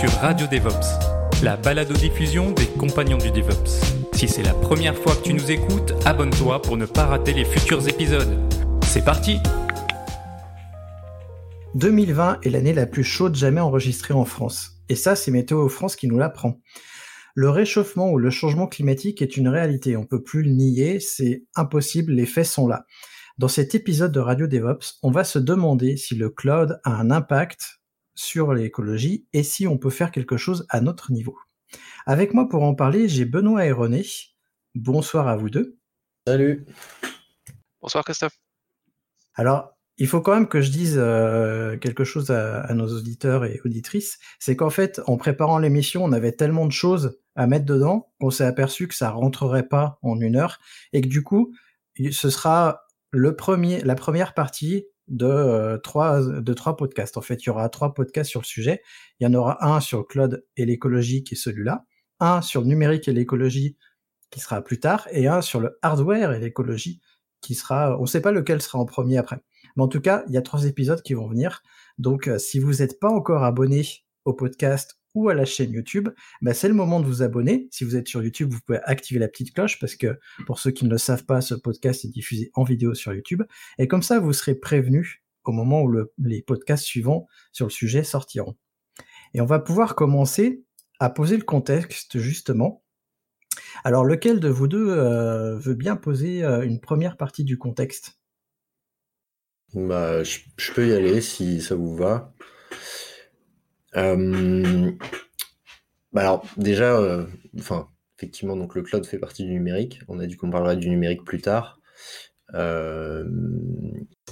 Sur Radio DevOps, la balado-diffusion des compagnons du DevOps. Si c'est la première fois que tu nous écoutes, abonne-toi pour ne pas rater les futurs épisodes. C'est parti! 2020 est l'année la plus chaude jamais enregistrée en France. Et ça, c'est Météo France qui nous l'apprend. Le réchauffement ou le changement climatique est une réalité, on peut plus le nier, c'est impossible, les faits sont là. Dans cet épisode de Radio DevOps, on va se demander si le cloud a un impact sur l'écologie et si on peut faire quelque chose à notre niveau. Avec moi pour en parler, j'ai Benoît et René. Bonsoir à vous deux. Salut. Bonsoir Christophe. Alors, il faut quand même que je dise euh, quelque chose à, à, nos auditeurs et auditrices, c'est qu'en fait, en préparant l'émission, on avait tellement de choses à mettre dedans qu'on s'est aperçu que ça rentrerait pas en une heure et que du coup, ce sera le premier, la première partie de euh, trois de trois podcasts. En fait, il y aura trois podcasts sur le sujet. Il y en aura un sur le cloud et l'écologie qui est celui-là, un sur le numérique et l'écologie qui sera plus tard, et un sur le hardware et l'écologie qui sera, on ne sait pas lequel sera en premier après. Mais en tout cas, il y a trois épisodes qui vont venir. Donc, euh, si vous n'êtes pas encore abonné au podcast ou à la chaîne YouTube, bah, c'est le moment de vous abonner. Si vous êtes sur YouTube, vous pouvez activer la petite cloche parce que pour ceux qui ne le savent pas, ce podcast est diffusé en vidéo sur YouTube. Et comme ça, vous serez prévenu au moment où le, les podcasts suivants sur le sujet sortiront. Et on va pouvoir commencer à poser le contexte justement. Alors, lequel de vous deux euh, veut bien poser euh, une première partie du contexte? Bah, je, peux y aller si ça vous va. Euh, bah alors déjà, euh, effectivement, donc le cloud fait partie du numérique. On a dit qu'on parlerait du numérique plus tard, euh,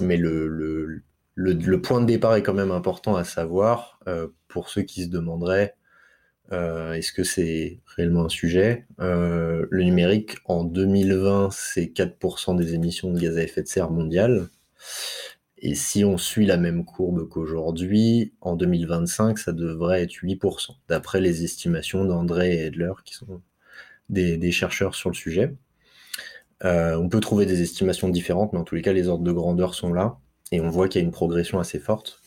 mais le, le, le, le, point de départ est quand même important à savoir pour ceux qui se demanderaient est-ce que c'est réellement un sujet? le numérique en 2020, c'est 4% des émissions de gaz à effet de serre mondiales. Et si on suit la même courbe qu'aujourd'hui, en 2025, ça devrait être 8%, d'après les estimations d'André et Edler, qui sont des, chercheurs sur le sujet. Euh, on peut trouver des estimations différentes, mais en tous les cas, les ordres de grandeur sont là, et on voit qu'il y a une progression assez forte.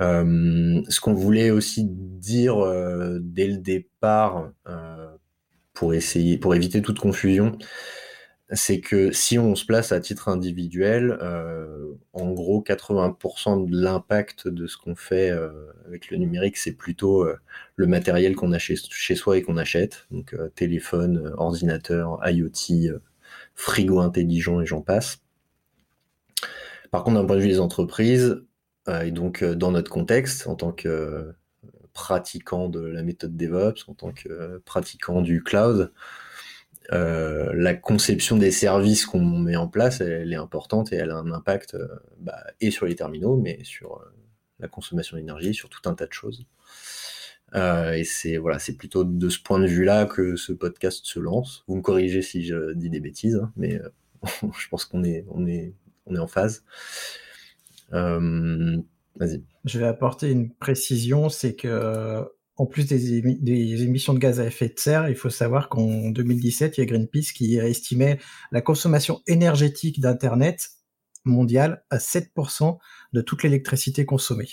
Euh, ce qu'on voulait aussi dire euh, dès le départ, pour essayer, pour éviter toute confusion, c'est que si on se place à titre individuel, euh, en gros 80% de l'impact de ce qu'on fait euh, avec le numérique, c'est plutôt euh, le matériel qu'on a chez, chez, soi et qu'on achète, donc téléphone, ordinateur, IoT, frigo intelligent et j'en passe. Par contre, d'un point de vue des entreprises, et donc dans notre contexte, en tant que pratiquant de la méthode DevOps, en tant que pratiquant du cloud, euh, la conception des services qu'on met en place, elle, est importante et elle a un impact euh, bah, et sur les terminaux, mais sur euh, la consommation d'énergie, sur tout un tas de choses. Et c'est voilà, c'est plutôt de ce point de vue-là que ce podcast se lance. Vous me corrigez si je dis des bêtises, hein, mais je pense qu'on est, on est, on est en phase. Vas-y. Je vais apporter une précision, c'est que en plus des, émi des, émissions de gaz à effet de serre, il faut savoir qu'en 2017, il y a Greenpeace qui estimait la consommation énergétique d'Internet mondiale à 7% de toute l'électricité consommée.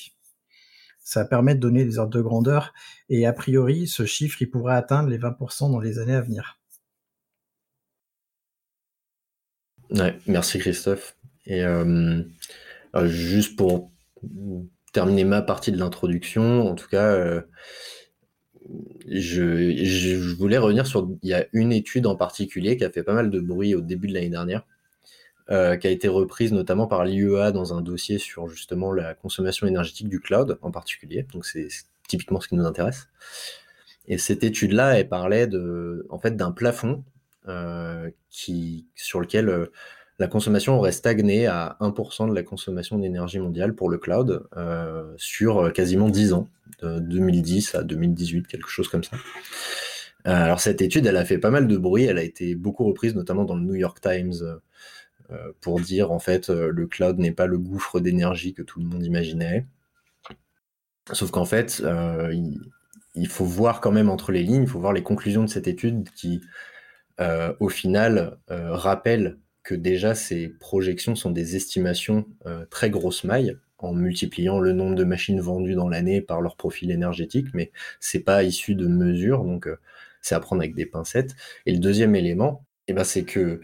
Ça permet de donner des ordres de grandeur et a priori, ce chiffre, il pourrait atteindre les 20% dans les années à venir. Merci Christophe. Et euh, juste pour terminer ma partie de l'introduction, en tout cas, euh, je, voulais revenir sur. Il y a une étude en particulier qui a fait pas mal de bruit au début de l'année dernière, euh, qui a été reprise notamment par l'IEA dans un dossier sur justement la consommation énergétique du cloud en particulier. Donc c'est typiquement ce qui nous intéresse. Et cette étude-là, elle parlait de, en fait, d'un plafond euh, qui, sur lequel la consommation aurait stagné à 1% de la consommation d'énergie mondiale pour le cloud sur quasiment 10 ans, de 2010 à 2018, quelque chose comme ça. alors cette étude, elle a fait pas mal de bruit, elle a été beaucoup reprise, notamment dans le New York Times, pour dire en fait le cloud n'est pas le gouffre d'énergie que tout le monde imaginait. Sauf qu'en fait, il, faut voir quand même entre les lignes, il faut voir les conclusions de cette étude qui, au final, rappellent que déjà ces projections sont des estimations très grosses mailles en multipliant le nombre de machines vendues dans l'année par leur profil énergétique, mais c'est pas issu de mesures, donc c'est à prendre avec des pincettes. Et le deuxième élément, eh ben, c'est que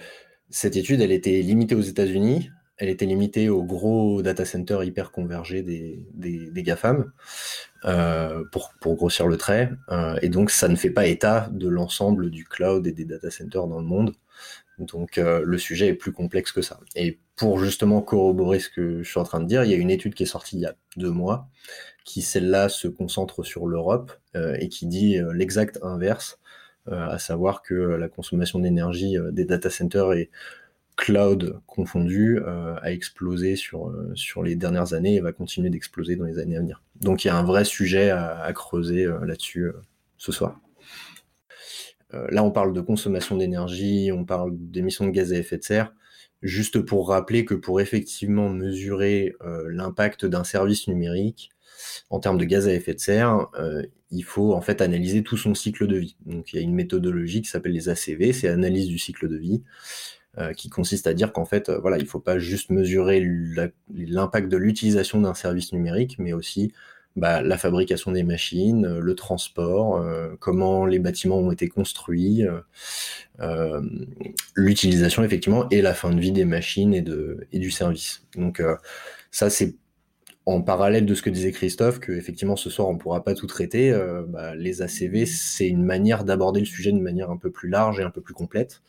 cette étude, elle était limitée aux États-Unis, elle était limitée aux gros data centers hyper convergés des, GAFAM, euh, pour, grossir le trait. Euh, et donc, ça ne fait pas état de l'ensemble du cloud et des data centers dans le monde. Donc, euh, le sujet est plus complexe que ça. Et pour justement corroborer ce que je suis en train de dire, il y a une étude qui est sortie il y a deux mois, qui celle-là se concentre sur l'Europe et qui dit l'exact inverse, à savoir que la consommation d'énergie des data centers est cloud confondu euh, a explosé sur, euh, sur les dernières années et va continuer d'exploser dans les années à venir. Donc il y a un vrai sujet à, creuser euh, là-dessus ce soir. Là, on parle de consommation d'énergie, on parle d'émissions de gaz à effet de serre. Juste pour rappeler que pour effectivement mesurer l'impact d'un service numérique en termes de gaz à effet de serre, il faut en fait analyser tout son cycle de vie. Donc il y a une méthodologie qui s'appelle les ACV, c'est analyse du cycle de vie. Euh, qui consiste à dire qu'en fait, euh, voilà, il ne faut pas juste mesurer l'impact de l'utilisation d'un service numérique, mais aussi bah, la fabrication des machines, euh, le transport, comment les bâtiments ont été construits, l'utilisation effectivement et la fin de vie des machines et, du service. Donc ça c'est en parallèle de ce que disait Christophe, que effectivement ce soir on ne pourra pas tout traiter. Bah, les ACV c'est une manière d'aborder le sujet d'une manière un peu plus large et un peu plus complète.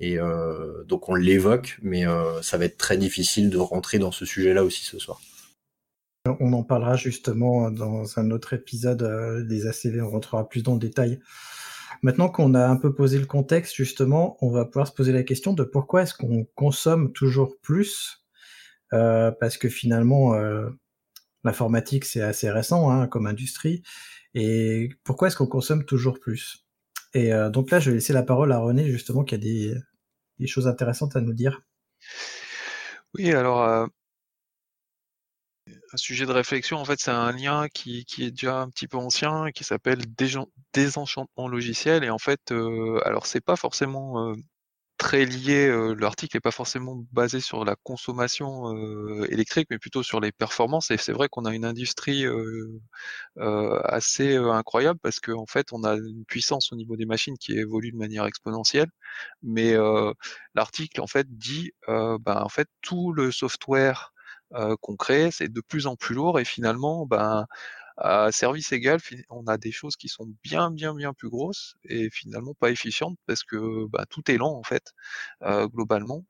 Et euh, donc on l'évoque, mais euh, ça va être très difficile de rentrer dans ce sujet-là aussi ce soir. On en parlera justement dans un autre épisode euh, des ACV, on rentrera plus dans le détail. Maintenant qu'on a un peu posé le contexte, justement, on va pouvoir se poser la question de pourquoi est-ce qu'on consomme toujours plus euh, Parce que finalement, euh, l'informatique, c'est assez récent hein, comme industrie. Et pourquoi est-ce qu'on consomme toujours plus? Et donc là, je vais laisser la parole à René, justement, qui a des, choses intéressantes à nous dire. Oui, alors, un sujet de réflexion, en fait, c'est un lien qui, est déjà un petit peu ancien, qui s'appelle désenchantement logiciel. Et en fait, euh, alors, c'est pas forcément très lié. L'article n'est pas forcément basé sur la consommation électrique, mais plutôt sur les performances. Et c'est vrai qu'on a une industrie assez incroyable parce qu'en fait, on a une puissance au niveau des machines qui évolue de manière exponentielle. Mais l'article en fait dit, ben, en fait, tout le software qu'on crée, c'est de plus en plus lourd et finalement, ben à service égal, on a des choses qui sont bien, bien, bien plus grosses et finalement pas efficientes parce que bah, tout est lent en fait, euh, globalement.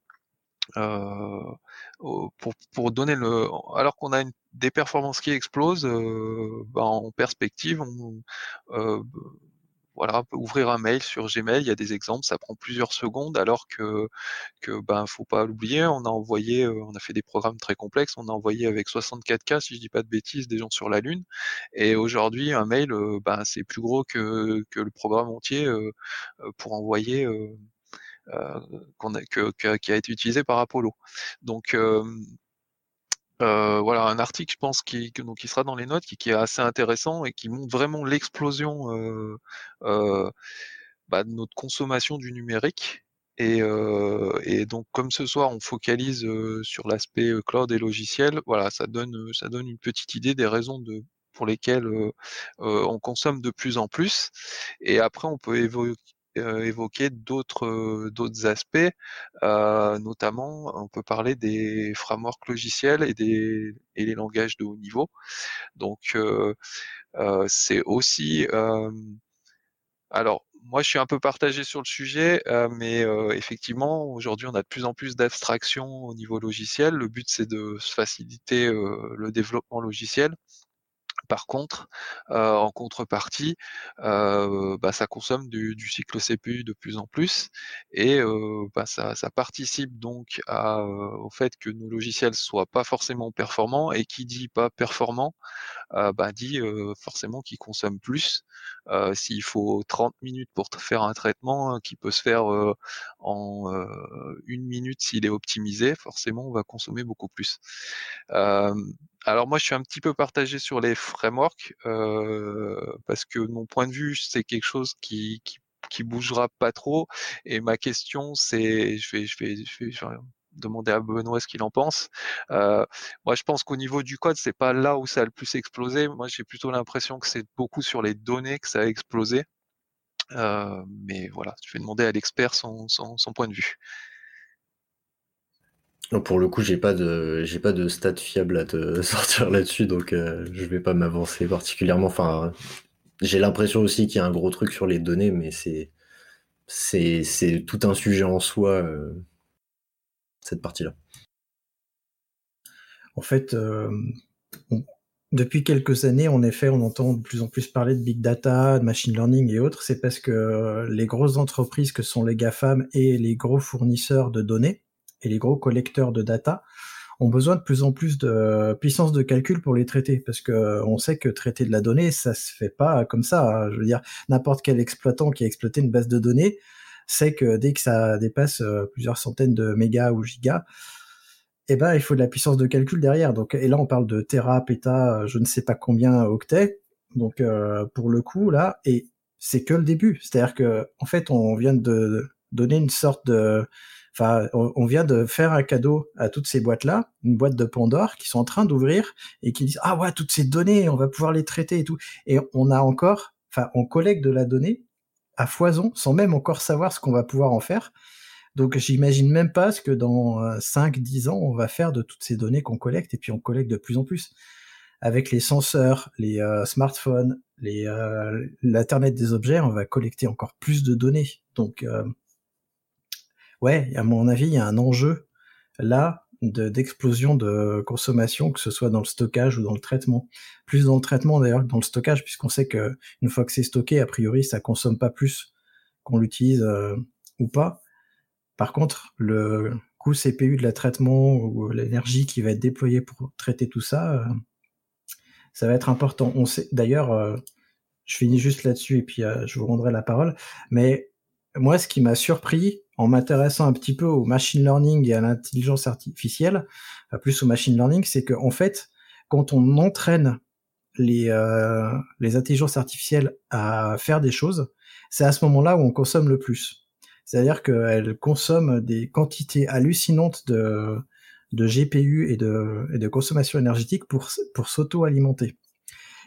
Euh, pour, pour, donner le, alors qu'on a une, des performances qui explosent, euh, bah, en perspective, euh, voilà, ouvrir un mail sur Gmail, il y a des exemples, ça prend plusieurs secondes, alors que, que ben, faut pas l'oublier, on a envoyé, euh, on a fait des programmes très complexes, on a envoyé avec 64K, si je dis pas de bêtises, des gens sur la Lune, et aujourd'hui, un mail, euh, ben, c'est plus gros que, que le programme entier euh, pour envoyer, qu'on a, que, qui a été utilisé par Apollo. Donc, euh, voilà un article, je pense, qui, donc, qui sera dans les notes, qui, est assez intéressant et qui montre vraiment l'explosion euh, euh, bah, de notre consommation du numérique. Et, euh, donc, comme ce soir, on focalise euh, sur l'aspect euh, cloud et logiciel, voilà, ça donne, ça donne une petite idée des raisons de, pour lesquelles on consomme de plus en plus. Et après, on peut évoquer euh, évoquer d'autres euh, d'autres aspects, euh, notamment on peut parler des frameworks logiciels et des et les langages de haut niveau. Donc c'est aussi alors moi, je suis un peu partagé sur le sujet, mais effectivement, aujourd'hui, on a de plus en plus d'abstraction au niveau logiciel. Le but, c'est de faciliter le développement logiciel. Par contre, en contrepartie, euh, bah, ça consomme du, cycle CPU de plus en plus et bah, ça, participe donc au fait que nos logiciels soient pas forcément performants et qui dit pas performant bah, dit forcément qu'ils consomment plus. S'il faut 30 minutes pour faire un traitement qui peut se faire en une minute s'il est optimisé, forcément on va consommer beaucoup plus. Alors moi je suis un petit peu partagé sur les frameworks parce que mon point de vue c'est quelque chose qui, qui bougera pas trop. Et ma question, c'est, je vais, je vais, demander à Benoît ce qu'il en pense. Moi, je pense qu'au niveau du code, c'est pas là où ça a le plus explosé. Moi, j'ai plutôt l'impression que c'est beaucoup sur les données que ça a explosé. Mais voilà, je vais demander à l'expert son, point de vue. Pour le coup, j'ai pas de j'ai pas de stats fiables à te sortir là-dessus, donc euh, je vais pas m'avancer particulièrement. Enfin, j'ai l'impression aussi qu'il y a un gros truc sur les données, mais c'est c'est tout un sujet en soi cette partie-là En fait, euh, depuis quelques années, en effet, on entend de plus en plus parler de big data, de machine learning et autres. C'est parce que les grosses entreprises que sont les GAFAM et les gros fournisseurs de données et les gros collecteurs de data ont besoin de plus en plus de puissance de calcul pour les traiter parce que on sait que traiter de la donnée ça se fait pas comme ça hein. je veux dire n'importe quel exploitant qui a exploité une base de données c'est que dès que ça dépasse euh, plusieurs centaines de mégas ou gigas, eh ben, il faut de la puissance de calcul derrière. Donc, et là, on parle de tera, péta, euh, je ne sais pas combien octets. Donc, euh, pour le coup, là, et c'est que le début. C'est-à-dire que, en fait, on vient de donner une sorte de, enfin, on vient de faire un cadeau à toutes ces boîtes-là, une boîte de Pandore qui sont en train d'ouvrir et qui disent ah ouais, toutes ces données, on va pouvoir les traiter et tout. Et on a encore, enfin, on collecte de la donnée à foison sans même encore savoir ce qu'on va pouvoir en faire. Donc j'imagine même pas ce que dans 5-10 euh, ans on va faire de toutes ces données qu'on collecte et puis on collecte de plus en plus. Avec les senseurs, les euh, smartphones, euh, l'internet des objets, on va collecter encore plus de données. Donc ouais, à mon avis, il y a un enjeu là d'explosion de, consommation, que ce soit dans le stockage ou dans le traitement. Plus dans le traitement d'ailleurs que dans le stockage, puisqu'on sait que une fois que c'est stocké, a priori, ça consomme pas plus qu'on l'utilise euh, ou pas. Par contre, le coût CPU de la traitement ou l'énergie qui va être déployée pour traiter tout ça, euh, ça va être important. On sait d'ailleurs, euh, je finis juste là-dessus et puis je vous rendrai la parole. Mais moi, ce qui m'a surpris en m'intéressant un petit peu au machine learning et à l'intelligence artificielle, plus au machine learning, c'est qu'en en fait, quand on entraîne les, euh, les intelligences artificielles à faire des choses, c'est à ce moment-là où on consomme le plus. C'est-à-dire qu'elles consomment des quantités hallucinantes de, de GPU et de, et de consommation énergétique pour, pour s'auto-alimenter.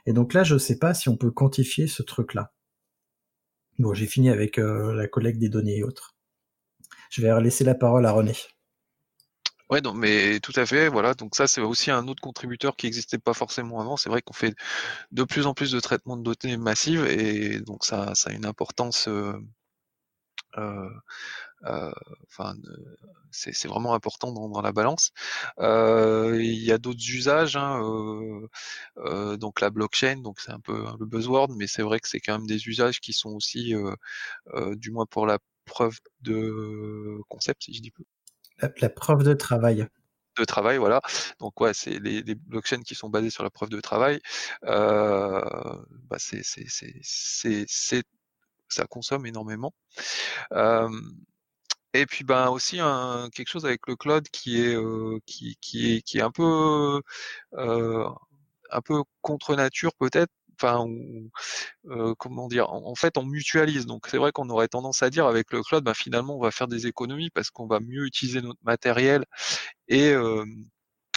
Et donc là, je ne sais pas si on peut quantifier ce truc-là. Bon, j'ai fini avec euh, la collecte des données et autres. Je vais laisser la parole à René. Ouais, non, mais tout à fait, voilà. Donc ça, c'est aussi un autre contributeur qui n'existait pas forcément avant. C'est vrai qu'on fait de plus en plus de traitements de données massives et donc ça, ça a une importance. Euh, euh, enfin, c'est vraiment important dans, dans la balance. il y a d'autres usages, hein, donc la blockchain, donc c'est un peu le buzzword, mais c'est vrai que c'est quand même des usages qui sont aussi, du moins pour la preuve de concept, si je dis peu. La, preuve de travail de travail, voilà. Donc ouais, c'est les, blockchains qui sont basés sur la preuve de travail. Euh, bah c'est, ça consomme énormément. Euh, et puis ben aussi un, quelque chose avec le cloud qui est euh, qui, qui est qui est un peu euh, un peu contre nature peut-être enfin, euh, comment dire, en, fait, on mutualise. Donc, c'est vrai qu'on aurait tendance à dire avec le cloud, ben, finalement, on va faire des économies parce qu'on va mieux utiliser notre matériel et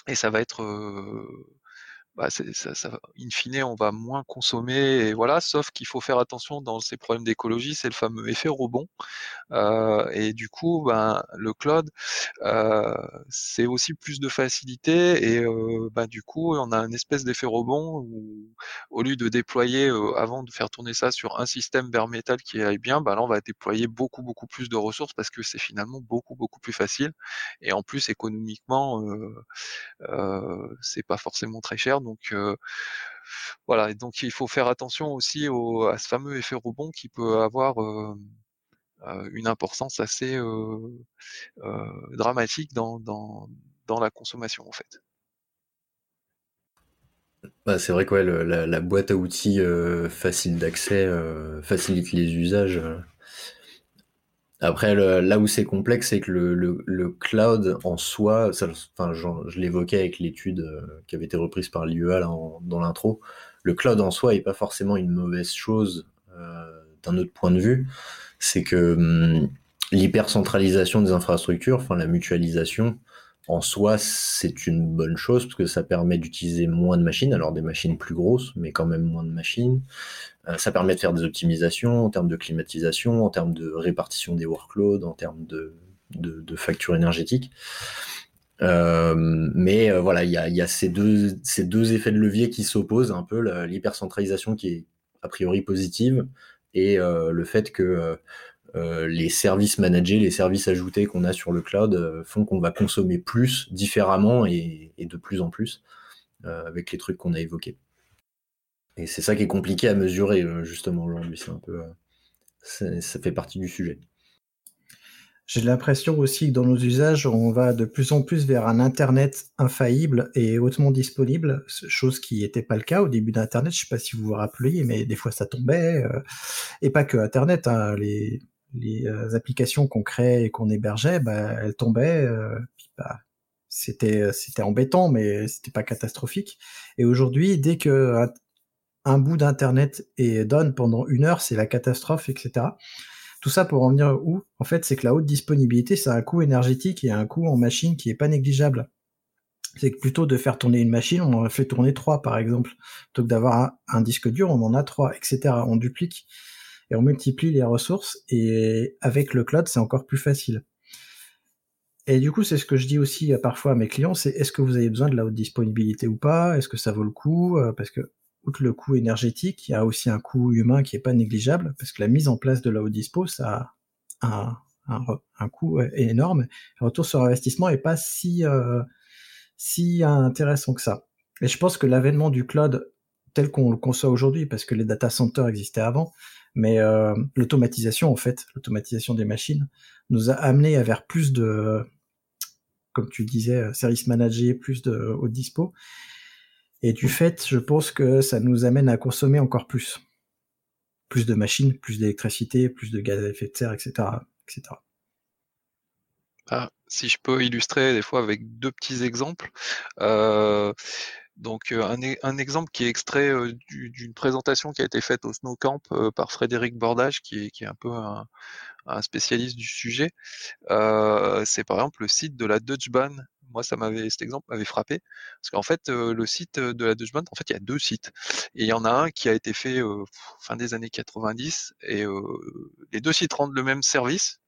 et ça va être bah, ça, ça, in fine, on va moins consommer, et voilà. Sauf qu'il faut faire attention dans ces problèmes d'écologie, c'est le fameux effet rebond. Euh, et du coup, ben, le cloud, euh, c'est aussi plus de facilité, et euh, ben, du coup, on a un espèce d'effet rebond où, au lieu de déployer, euh, avant de faire tourner ça sur un système bare metal qui aille bien, ben là, on va déployer beaucoup, beaucoup plus de ressources parce que c'est finalement beaucoup, beaucoup plus facile. Et en plus, économiquement, euh, c'est pas forcément très cher. Euh, voilà, donc il faut faire attention aussi au, à ce fameux effet rebond qui peut avoir une importance assez dramatique dans la consommation en fait. Bah, c'est vrai que la, boîte à outils facile d'accès facilite les usages. Après, là où c'est complexe, c'est que le, cloud en soi, enfin, je l'évoquais avec l'étude euh, qui avait été reprise par l'IEA dans l'intro, le cloud en soi n'est pas forcément une mauvaise chose euh, d'un autre point de vue. C'est que hum, l'hypercentralisation des infrastructures, enfin la mutualisation, en soi, c'est une bonne chose parce que ça permet d'utiliser moins de machines, alors des machines plus grosses, mais quand même moins de machines. Euh, ça permet de faire des optimisations en termes de climatisation, en termes de répartition des workloads, en termes de, de, factures énergétiques. Euh, mais euh, voilà, il y a, ces, deux, effets de levier qui s'opposent un peu, l'hypercentralisation qui est a priori positive et le fait que les services managés, les services ajoutés qu'on a sur le cloud font qu'on va consommer plus, différemment et de plus en plus avec les trucs qu'on a évoqués. Et c'est ça qui est compliqué à mesurer, euh, justement, aujourd'hui. Un peu. Euh, ça fait partie du sujet. J'ai l'impression aussi que dans nos usages, on va de plus en plus vers un Internet infaillible et hautement disponible, chose qui n'était pas le cas au début d'Internet. Je ne sais pas si vous vous rappelez, mais des fois ça tombait. Euh, et pas que Internet, hein, les, applications qu'on créait et qu'on hébergeait, bah, elles tombaient. Bah, c'était c'était embêtant, mais c'était pas catastrophique. Et aujourd'hui, dès que un bout d'internet et donne pendant une heure, c'est la catastrophe, etc. Tout ça pour en venir où? En fait, c'est que la haute disponibilité, c'est un coût énergétique et un coût en machine qui est pas négligeable. C'est que plutôt de faire tourner une machine, on en fait tourner trois, par exemple. Plutôt que d'avoir un, disque dur, on en a trois, etc. On duplique et on multiplie les ressources. Et avec le cloud, c'est encore plus facile. Et du coup, c'est ce que je dis aussi parfois à mes clients, c'est est-ce que vous avez besoin de la haute disponibilité ou pas? Est-ce que ça vaut le coup? Euh, Parce que outre le coût énergétique, il y a aussi un coût humain qui est pas négligeable, parce que la mise en place de la haute dispo, ça a un, coût énorme. Le retour sur investissement est pas si, euh, si intéressant que ça. Et je pense que l'avènement du cloud tel qu'on le conçoit aujourd'hui, parce que les data centers existaient avant, mais euh, l'automatisation, en fait, l'automatisation des machines, nous a amené à vers plus de, comme tu disais, service managé, plus de haute dispo. Et du fait, je pense que ça nous amène à consommer encore plus. Plus de machines, plus d'électricité, plus de gaz à effet de serre, etc. etc. Ah, si je peux illustrer des fois avec deux petits exemples. Euh, donc euh, un, un, exemple qui est extrait euh, d'une présentation qui a été faite au Snow Camp par Frédéric Bordage, qui est, un peu un, un spécialiste du sujet. c'est par exemple le site de la Dutch Bahn moi, ça m'avait, cet exemple m'avait frappé, parce qu'en fait, le site de la Dutch en fait, il y a deux sites, et il y en a un qui a été fait fin des années 90, et les deux sites rendent le même service.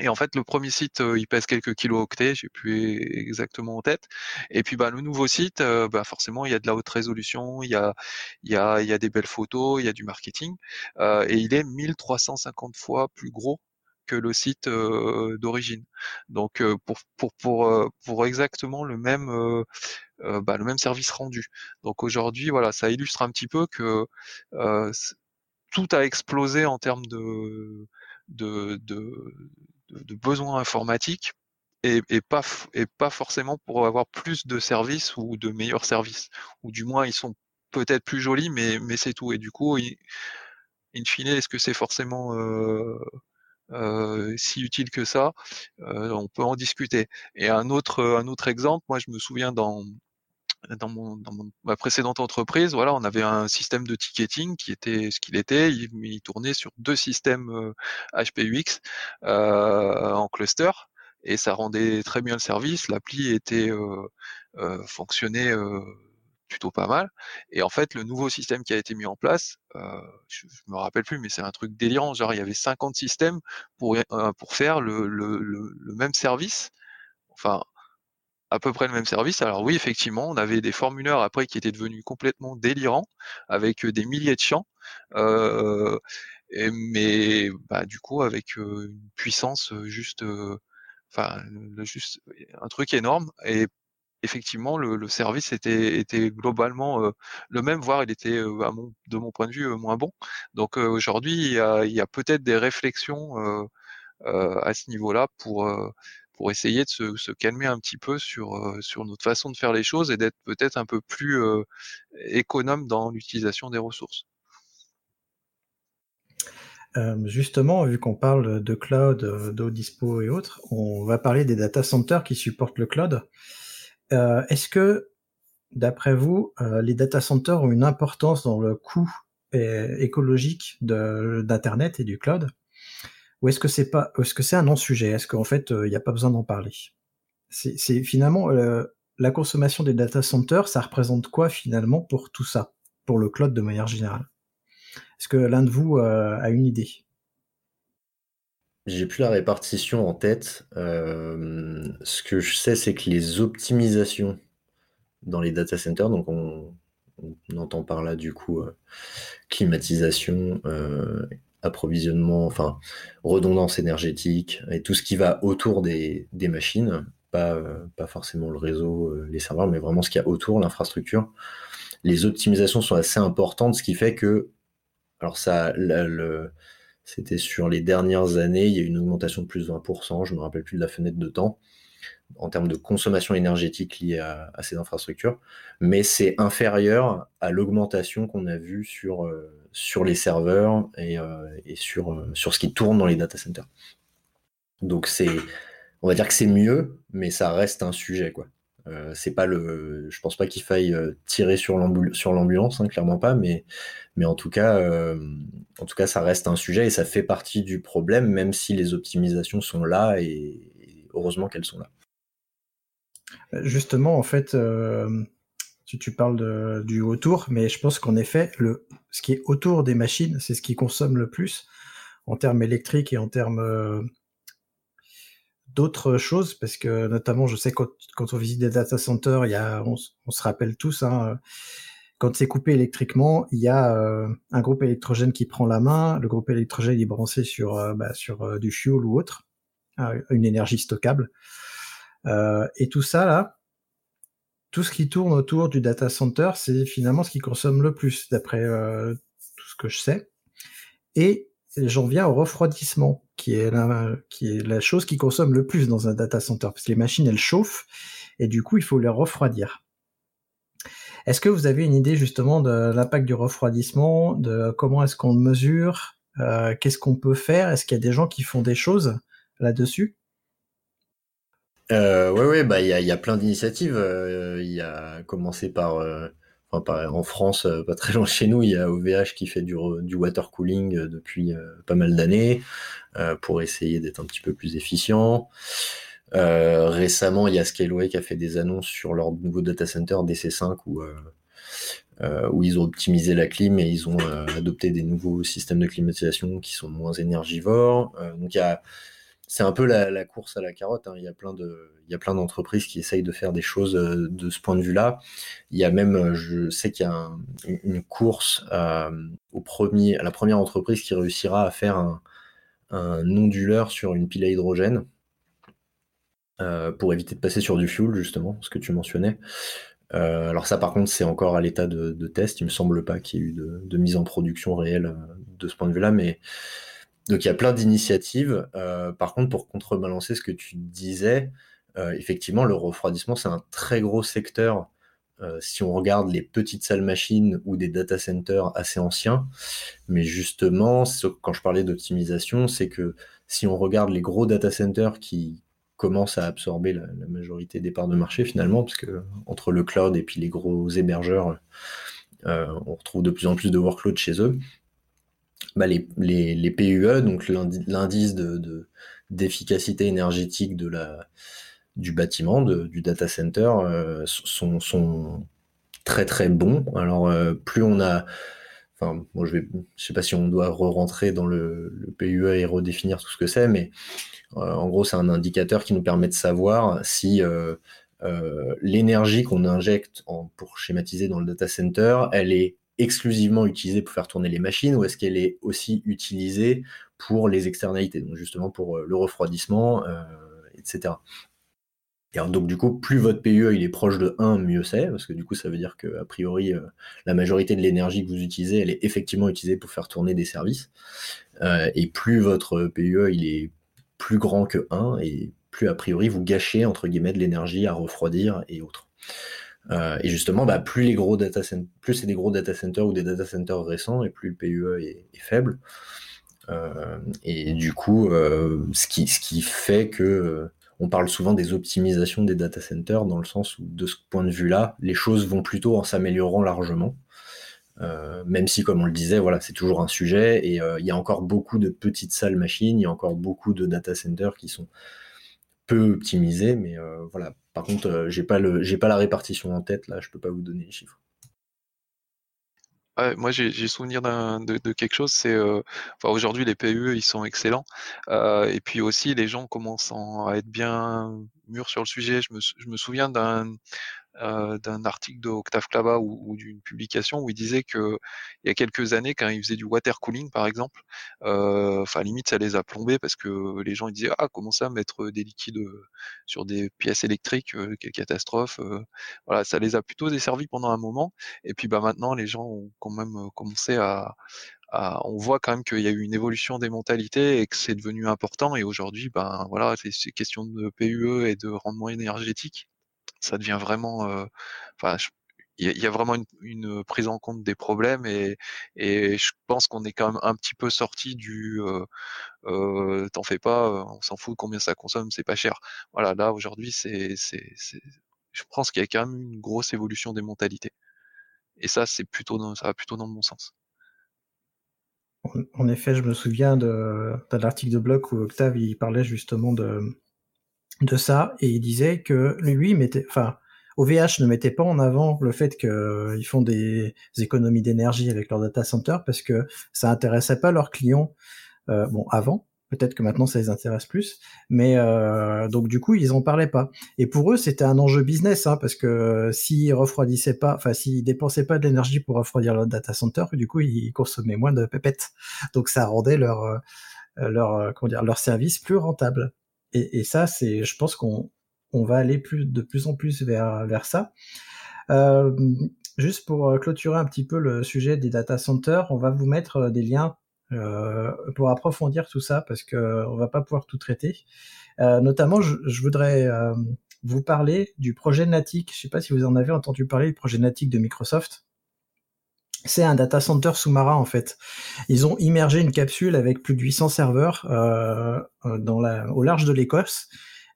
Et en fait, le premier site, il pèse quelques kilos octets, j'ai plus exactement en tête. Et puis, bah, le nouveau site, bah, forcément, il y a de la haute résolution, il y a, il y a, il y a des belles photos, il y a du marketing, et il est 1350 fois plus gros que le site d'origine. Donc pour pour pour pour exactement le même bah, le même service rendu. Donc aujourd'hui voilà, ça illustre un petit peu que tout a explosé en termes de de, de, besoins informatiques et, et, pas et pas forcément pour avoir plus de services ou de meilleurs services ou du moins ils sont peut-être plus jolis mais mais c'est tout et du coup in fine est-ce que c'est forcément euh, si utile que ça, euh, on peut en discuter. Et un autre, un autre exemple, moi je me souviens dans dans, mon, dans ma précédente entreprise, voilà, on avait un système de ticketing qui était ce qu'il était. Il, tournait sur deux systèmes euh, HPUX euh, en cluster et ça rendait très bien le service. L'appli était euh, euh fonctionnait plutôt pas mal. Et en fait, le nouveau système qui a été mis en place, euh, je, me rappelle plus, mais c'est un truc délirant. Genre, il y avait 50 systèmes pour euh, pour faire le, le, le, même service. Enfin, à peu près le même service. Alors oui, effectivement, on avait des formulaires après qui étaient devenus complètement délirants, avec euh, des milliers de champs. Euh, et, mais bah, du coup, avec euh, une puissance juste, enfin, juste un truc énorme. Et effectivement, le, service était, globalement le même, voire il était, mon, de mon point de vue, moins bon. Donc aujourd'hui, il y a, peut-être des réflexions à ce niveau-là pour essayer de se, calmer un petit peu sur notre façon de faire les choses et d'être peut-être un peu plus économe dans l'utilisation des ressources. Euh, justement, vu qu'on parle de cloud, euh, d'Odispo et autres, on va parler des data centers qui supportent le cloud. Euh, est-ce que, d'après vous, les data centers ont une importance dans le coût écologique d'Internet et du cloud? Ou est-ce que c'est pas, est-ce que c'est un non-sujet? Est-ce qu'en fait, il n'y a pas besoin d'en parler? C'est finalement la consommation des data centers, ça représente quoi finalement pour tout ça, pour le cloud de manière générale? Est-ce que l'un de vous euh, a une idée? J'ai plus la répartition en tête. Euh, ce que je sais, c'est que les optimisations dans les data centers, donc on, entend par là du coup euh, climatisation, approvisionnement, enfin redondance énergétique et tout ce qui va autour des, machines, pas, pas forcément le réseau, les serveurs, mais vraiment ce qu'il y a autour, l'infrastructure. Les optimisations sont assez importantes, ce qui fait que alors ça, le, c'était sur les dernières années, il y a eu une augmentation de plus de 20%, je ne me rappelle plus de la fenêtre de temps, en termes de consommation énergétique liée à, ces infrastructures, mais c'est inférieur à l'augmentation qu'on a vue sur, euh, sur les serveurs et, euh, sur, euh, sur ce qui tourne dans les data centers. Donc c'est, on va dire que c'est mieux, mais ça reste un sujet, quoi. Euh, c'est pas le, je pense pas qu'il faille euh, tirer sur l'ambulance, hein, clairement pas, mais, mais en tout cas, euh, en tout cas, ça reste un sujet et ça fait partie du problème, même si les optimisations sont là et, heureusement qu'elles sont là. Justement, en fait, tu, parles du autour, mais je pense qu'en effet, le, ce qui est autour des machines, c'est ce qui consomme le plus en termes électriques et en termes d'autres choses parce que notamment je sais quand, quand on visite des data centers il y a on, se rappelle tous hein, quand c'est coupé électriquement il y a euh, un groupe électrogène qui prend la main le groupe électrogène est branché sur euh, bah, sur euh, du fuel ou autre une énergie stockable. Et tout ça là tout ce qui tourne autour du data center c'est finalement ce qui consomme le plus d'après tout ce que je sais. Et j'en viens au refroidissement, qui est, la, chose qui consomme le plus dans un data center, parce que les machines, elles chauffent, et du coup, il faut les refroidir. Est-ce que vous avez une idée justement de l'impact du refroidissement, de comment est-ce qu'on mesure, euh, qu'est-ce qu'on peut faire? Est-ce qu'il y a des gens qui font des choses là-dessus? Euh, Oui, bah il y a, plein d'initiatives. Euh, il y a commencé par en France, euh, pas très loin chez nous, il y a OVH qui fait du, water cooling euh, depuis euh, pas mal d'années pour essayer d'être un petit peu plus efficient. récemment, il y a Scaleway qui a fait des annonces sur leur nouveau data center DC5 où, où ils ont optimisé la clim et ils ont adopté des nouveaux systèmes de climatisation qui sont moins énergivores. donc il y a c'est un peu la, course à la carotte. Hein. Il y a plein d'entreprises qui essayent de faire des choses euh, de ce point de vue-là. Il y a même, euh, je sais qu'il y a une course euh, à la première entreprise qui réussira à faire un, onduleur sur une pile à hydrogène pour éviter de passer sur du fuel justement, ce que tu mentionnais. alors ça, par contre, c'est encore à l'état de, test. Il me semble pas qu'il y ait eu de, de, mise en production réelle de ce point de vue-là, mais donc il y a plein d'initiatives. Euh, par contre, pour contrebalancer ce que tu disais, euh, effectivement, le refroidissement, c'est un très gros secteur. Euh, si on regarde les petites salles machines ou des data centers assez anciens, mais justement, quand je parlais d'optimisation, c'est que si on regarde les gros data centers qui commencent à absorber la, majorité des parts de marché finalement, parce que entre le cloud et puis les gros hébergeurs, on retrouve de plus en plus de workload chez eux. Bah, les, les, PUE, donc l'indice de, d'efficacité énergétique de la, du bâtiment, du data center, euh, sont, sont, très très bons. Alors euh, plus on a, enfin, moi je je sais pas si on doit re-rentrer dans le, PUE et redéfinir tout ce que c'est, mais euh, en gros c'est un indicateur qui nous permet de savoir si l'énergie qu'on injecte pour schématiser dans le data center, elle est exclusivement utilisée pour faire tourner les machines ou est-ce qu'elle est aussi utilisée pour les externalités, donc justement pour euh, le refroidissement, euh, etc. Et donc du coup, plus votre PUE il est proche de 1, mieux c'est, parce que du coup ça veut dire que a priori euh, la majorité de l'énergie que vous utilisez, elle est effectivement utilisée pour faire tourner des services. Euh, et plus votre PUE il est plus grand que 1, et plus a priori vous gâchez entre guillemets de l'énergie à refroidir et autres. Euh, et justement, bah, plus les gros data plus c'est des gros data centers ou des data centers récents, et plus le PUE est, faible. et du coup, ce, qui, ce qui fait que on parle souvent des optimisations des data centers dans le sens où, de ce point de vue-là, les choses vont plutôt en s'améliorant largement. Euh, même si, comme on le disait, voilà, c'est toujours un sujet et euh, il y a encore beaucoup de petites salles machines, il y a encore beaucoup de data centers qui sont peu optimisés, mais euh, voilà. Par contre, j'ai pas le, j'ai pas la répartition en tête là, je peux pas vous donner les chiffres moi j'ai souvenir de, de, quelque chose, c'est euh, enfin, aujourd'hui les PUE ils sont excellents euh, et puis aussi les gens commencent à être bien mûrs sur le sujet. Je me, je me souviens d'un euh, d'un article de Octave Clava ou, d'une publication où il disait que il y a quelques années, quand il faisait du water cooling par exemple, euh, enfin limite ça les a plombés parce que les gens ils disaient ah comment ça mettre des liquides euh, sur des pièces électriques, quelle catastrophe. voilà, ça les a plutôt desservis pendant un moment. Et puis bah maintenant les gens ont quand même commencé à, à on voit quand même qu'il y a eu une évolution des mentalités et que c'est devenu important. Et aujourd'hui, ben voilà, c'est question de PUE et de rendement énergétique ça devient vraiment, euh, enfin, il y, a vraiment une, prise en compte des problèmes et, je pense qu'on est quand même un petit peu sorti du euh, euh, t'en fais pas, on s'en fout combien ça consomme, c'est pas cher. Voilà, là aujourd'hui c'est, je pense qu'il y a quand même une grosse évolution des mentalités. Et ça c'est plutôt dans, ça va plutôt dans le bon sens. En effet, je me souviens de, d'un article de blog où Octave il parlait justement de de ça et il disait que lui mettait, enfin, OVH ne mettait pas en avant le fait qu'ils euh, font des économies d'énergie avec leur data center parce que ça intéressait pas leurs clients. Euh, bon, avant, peut-être que maintenant ça les intéresse plus, mais euh, donc du coup ils en parlaient pas. Et pour eux c'était un enjeu business hein, parce que s'ils refroidissaient pas, enfin s'ils dépensaient pas de l'énergie pour refroidir leur data center, du coup ils consommaient moins de pépettes. Donc ça rendait leur leur comment dire leur service plus rentable et, ça, c'est, je pense qu'on on va aller plus, de plus en plus vers, vers ça. Euh, juste pour euh, clôturer un petit peu le sujet des data centers, on va vous mettre euh, des liens pour approfondir tout ça parce que on va pas pouvoir tout traiter. Notamment, je, voudrais vous parler du projet Natic. Je sais pas si vous en avez entendu parler, du projet Natic de Microsoft c'est un data center sous-marin en fait. Ils ont immergé une capsule avec plus de 800 serveurs euh, euh, au large de l'Écosse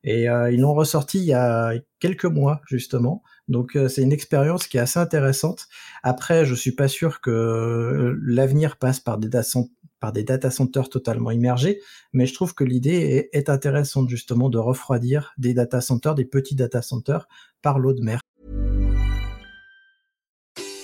et euh, ils l'ont ressorti il y a quelques mois justement. Donc c'est une expérience qui est assez intéressante. Après, je suis pas sûr que l'avenir passe par des, data, par des data centers totalement immergés, mais je trouve que l'idée est, est intéressante justement de refroidir des data centers, des petits data centers par l'eau de mer.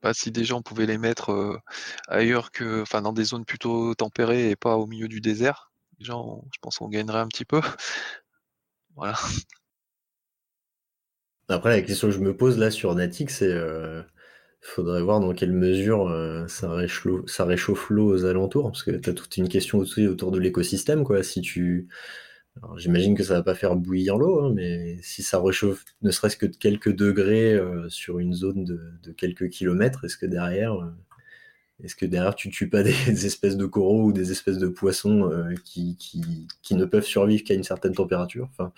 Pas si déjà on pouvait les mettre euh, ailleurs que, enfin, dans des zones plutôt tempérées et pas au milieu du désert. Déjà, je pense qu'on gagnerait un petit peu. voilà. Après, la question que je me pose là sur Natic, c'est euh, faudrait voir dans quelle mesure euh, ça, réchauffe, ça réchauffe l'eau aux alentours, parce que tu as toute une question aussi autour de l'écosystème, quoi. Si tu J'imagine que ça va pas faire bouillir l'eau, hein, mais si ça réchauffe ne serait-ce que de quelques degrés euh, sur une zone de, quelques kilomètres, est-ce que derrière, euh, est-ce que derrière tu tues pas des, espèces de coraux ou des espèces de poissons qui, qui, qui, ne peuvent survivre qu'à une certaine température? Enfin,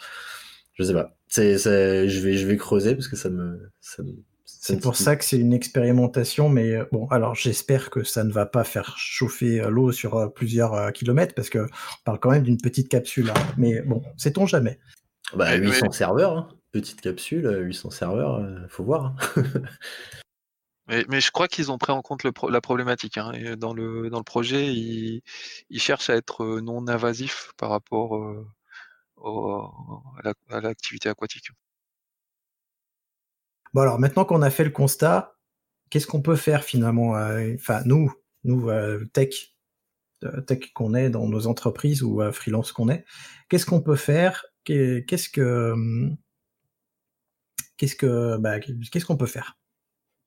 je sais pas. C'est, je vais je vais creuser parce que ça me, ça me c'est pour ça que c'est une expérimentation, mais euh, bon, alors j'espère que ça ne va pas faire chauffer euh, l'eau sur euh, plusieurs kilomètres, parce que on parle quand même d'une petite capsule. Hein. Mais bon, sait-on jamais. Bah, 800 serveurs, hein. petite capsule, 800 serveurs, faut voir. Hein. mais, je crois qu'ils ont pris en compte la problématique. dans, le, dans le projet, ils, cherchent à être non invasifs par rapport à l'activité aquatique. Bon alors maintenant qu'on a fait le constat, qu'est-ce qu'on peut faire finalement euh, Enfin nous, nous euh, tech, euh, tech qu'on est dans nos entreprises ou freelance qu'on est, qu'est-ce qu'on peut faire Qu'est-ce que qu'est-ce que bah, qu'est-ce qu'on peut faire?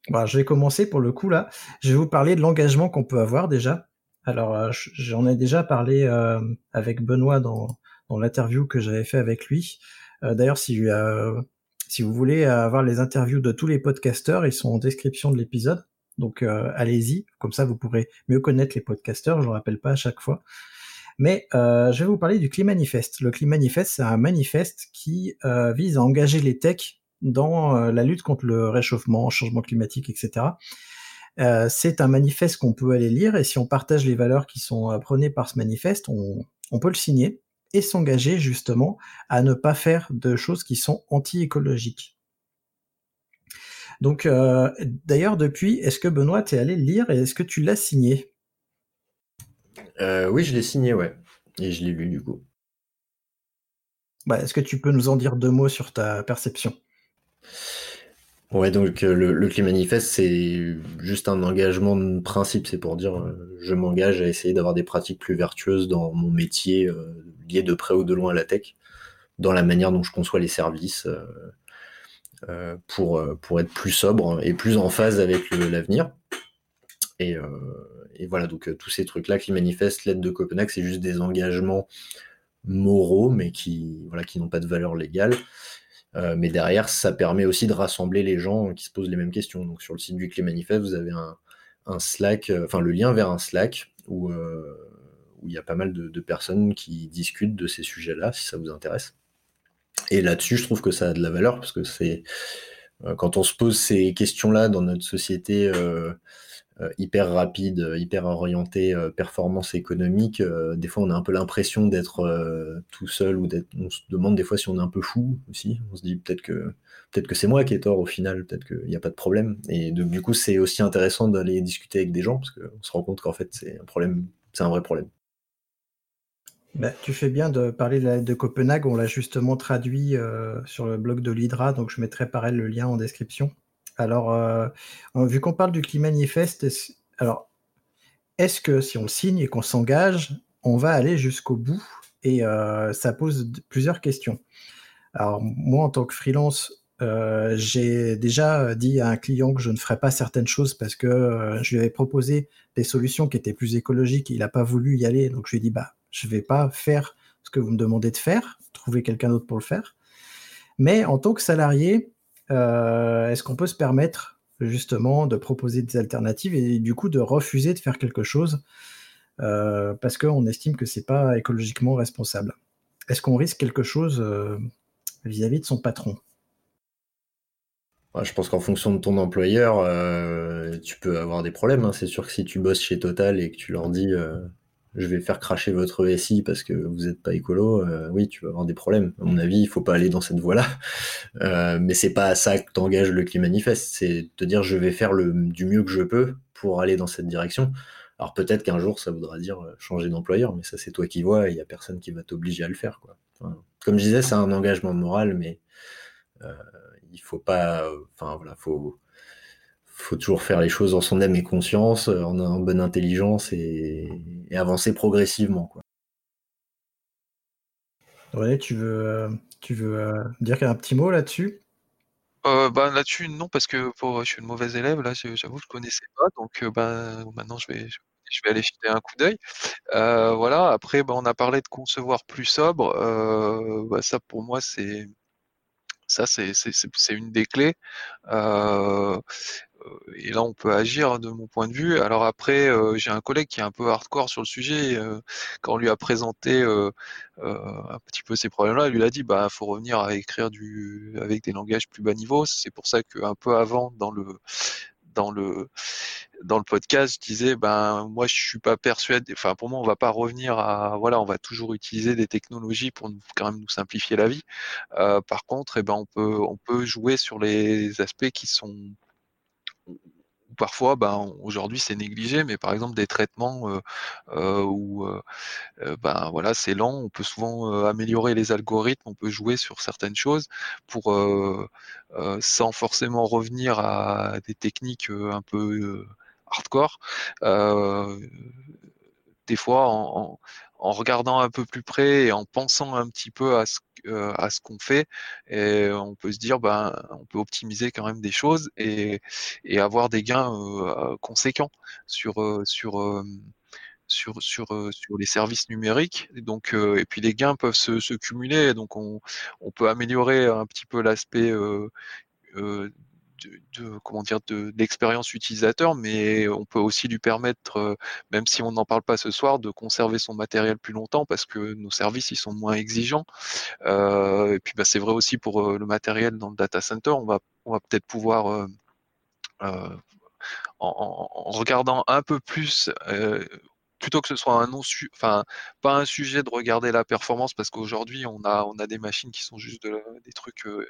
Bon, je vais commencer pour le coup là. Je vais vous parler de l'engagement qu'on peut avoir déjà. Alors j'en ai déjà parlé avec Benoît dans, dans l'interview que j'avais fait avec lui. D'ailleurs, si si vous voulez avoir les interviews de tous les podcasteurs, ils sont en description de l'épisode. Donc euh, allez-y, comme ça vous pourrez mieux connaître les podcasteurs, je ne rappelle pas à chaque fois. Mais euh, je vais vous parler du Climanifest. Le Climanifest, c'est un manifeste qui euh, vise à engager les techs dans la lutte contre le réchauffement, changement climatique, etc. c'est un manifeste qu'on peut aller lire et si on partage les valeurs qui sont prônées par ce manifeste, on peut le signer et s'engager justement à ne pas faire de choses qui sont anti-écologiques. Donc, euh, d'ailleurs, depuis, est-ce que Benoît, t'es allé lire et est-ce que tu l'as signé? Euh, Oui, je l'ai signé, ouais. Et je l'ai lu du coup. Bah, est-ce que tu peux nous en dire deux mots sur ta perception? Ouais, donc euh, le, le manifeste, c'est juste un engagement de principe. C'est pour dire, je m'engage à essayer d'avoir des pratiques plus vertueuses dans mon métier de près ou de loin à la tech, dans la manière dont je conçois les services, pour, pour être plus sobre et plus en phase avec l'avenir. Et, voilà, donc tous ces trucs-là, manifeste, l'aide de Copenhague, c'est juste des engagements moraux, mais qui, voilà, qui n'ont pas de valeur légale. Euh, mais derrière, ça permet aussi de rassembler les gens qui se posent les mêmes questions. Donc sur le site du Clé Manifeste, vous avez un, Slack, euh, enfin le lien vers un Slack où, euh, où il y a pas mal de, personnes qui discutent de ces sujets-là, si ça vous intéresse. Et là-dessus, je trouve que ça a de la valeur parce que c'est quand on se pose ces questions-là dans notre société euh, hyper rapide, euh, hyper orienté euh, performance économique, des fois on a un peu l'impression d'être tout seul ou d'être. On se demande des fois si on est un peu fou aussi. On se dit peut-être que peut-être que c'est moi qui ai tort au final, peut-être qu'il n'y a pas de problème. Et du coup, c'est aussi intéressant d'aller discuter avec des gens parce qu'on se rend compte qu'en fait c'est un problème, c'est un vrai problème. Bah, tu fais bien de parler de, de Copenhague, on l'a justement traduit sur le blog de l'Hydra, donc je mettrai pareil le lien en description. Alors, euh, vu qu'on parle du climat manifeste, alors, est-ce que si on le signe et qu'on s'engage, on va aller jusqu'au bout? Et euh, ça pose plusieurs questions. Alors, moi, en tant que freelance, euh, j'ai déjà dit à un client que je ne ferais pas certaines choses parce que je lui avais proposé des solutions qui étaient plus écologiques. Il n'a pas voulu y aller, donc je lui ai dit bah je vais pas faire ce que vous me demandez de faire, trouver quelqu'un d'autre pour le faire. Mais en tant que salarié, euh, est-ce qu'on peut se permettre justement de proposer des alternatives et du coup de refuser de faire quelque chose euh, parce qu'on estime que c'est pas écologiquement responsable? Est-ce qu'on risque quelque chose euh, vis-à-vis de son patron? Je pense qu'en fonction de ton employeur, tu peux avoir des problèmes. Hein. C'est sûr que si tu bosses chez Total et que tu leur dis je vais faire cracher votre SI parce que vous n'êtes pas écolo, euh, oui, tu vas avoir des problèmes. À mon avis, il faut pas aller dans cette voie-là. Euh, mais c'est pas à ça que t'engages le climat manifeste. C'est te dire je vais faire le, du mieux que je peux pour aller dans cette direction. Alors peut-être qu'un jour ça voudra dire euh, changer d'employeur, mais ça c'est toi qui vois, il y a personne qui va t'obliger à le faire. Quoi. comme je disais, c'est un engagement moral, mais euh, il faut pas. Enfin voilà, faut faut toujours faire les choses en son âme et conscience, euh, en, bonne intelligence et, avancer progressivement. Quoi. René, tu veux, euh, tu veux euh, dire un petit mot là-dessus? Bah, là-dessus, non, parce que je suis une mauvaise élève, là, j'avoue, je ne connaissais pas, donc bah, maintenant je vais, je vais aller jeter un coup d'œil. voilà, après, bah, on a parlé de concevoir plus sobre, bah, ça pour moi c'est ça c'est une des clés. Et là, on peut agir de mon point de vue. Alors après, j'ai un collègue qui est un peu hardcore sur le sujet. quand on lui a présenté un petit peu ces problèmes-là, il lui a dit, bah, faut revenir à écrire du avec des langages plus bas niveau. C'est pour ça qu'un peu avant, dans le dans le dans le podcast, je disais ben moi je suis pas persuadé. Enfin pour moi on va pas revenir à voilà on va toujours utiliser des technologies pour nous, quand même nous simplifier la vie. Euh, par contre eh ben on peut on peut jouer sur les aspects qui sont parfois, ben, aujourd'hui c'est négligé, mais par exemple des traitements euh, euh, où ben, voilà, c'est lent, on peut souvent améliorer les algorithmes, on peut jouer sur certaines choses pour sans forcément revenir à des techniques un peu hardcore. Des fois, en, regardant un peu plus près et en pensant un petit peu à ce, euh, ce qu'on fait, on peut se dire, ben, on peut optimiser quand même des choses et, avoir des gains euh, conséquents sur, euh, sur, sur, sur, sur les services numériques. Et puis les gains peuvent se, cumuler, donc on, on peut améliorer un petit peu l'aspect de, comment dire de, l'expérience utilisateur, mais on peut aussi lui permettre, euh, même si on n'en parle pas ce soir, de conserver son matériel plus longtemps parce que nos services ils sont moins exigeants. Euh, et puis bah, c'est vrai aussi pour euh, le matériel dans le data center, on va on va peut-être pouvoir en, en, regardant un peu plus plutôt que ce soit un non enfin pas un sujet de regarder la performance parce qu'aujourd'hui on a on a des machines qui sont juste des trucs euh,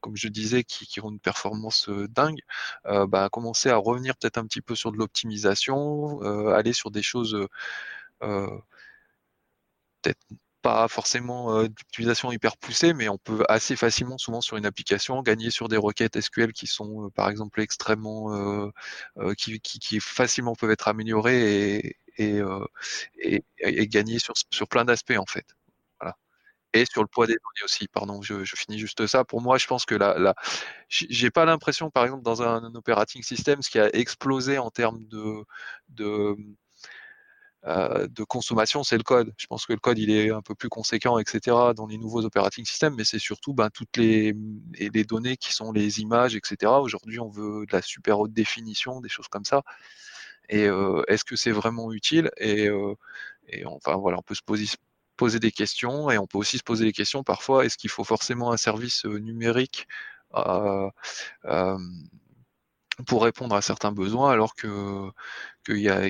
comme je disais qui, ont une performance euh, dingue. Euh, bah, commencer à revenir peut-être un petit peu sur de l'optimisation aller sur des choses peut-être pas forcément d'utilisation hyper poussée, mais on peut assez facilement, souvent sur une application, gagner sur des requêtes SQL qui sont, par exemple, extrêmement, qui, qui, qui, facilement peuvent être améliorées et, euh, et, gagner sur, sur plein d'aspects en fait. Voilà. Et sur le poids des données aussi, pardon, je, finis juste ça. Pour moi, je pense que là, là j'ai pas l'impression, par exemple, dans un, operating system, ce qui a explosé en termes de, de euh, de consommation, c'est le code. Je pense que le code, il est un peu plus conséquent, etc., dans les nouveaux operating systems, mais c'est surtout ben, toutes les, les, données qui sont les images, etc. Aujourd'hui, on veut de la super haute définition, des choses comme ça. Et est-ce que c'est vraiment utile? Et, et, enfin voilà, on peut se poser, poser des questions et on peut aussi se poser des questions parfois est-ce qu'il faut forcément un service numérique pour répondre à certains besoins alors que qu'il y a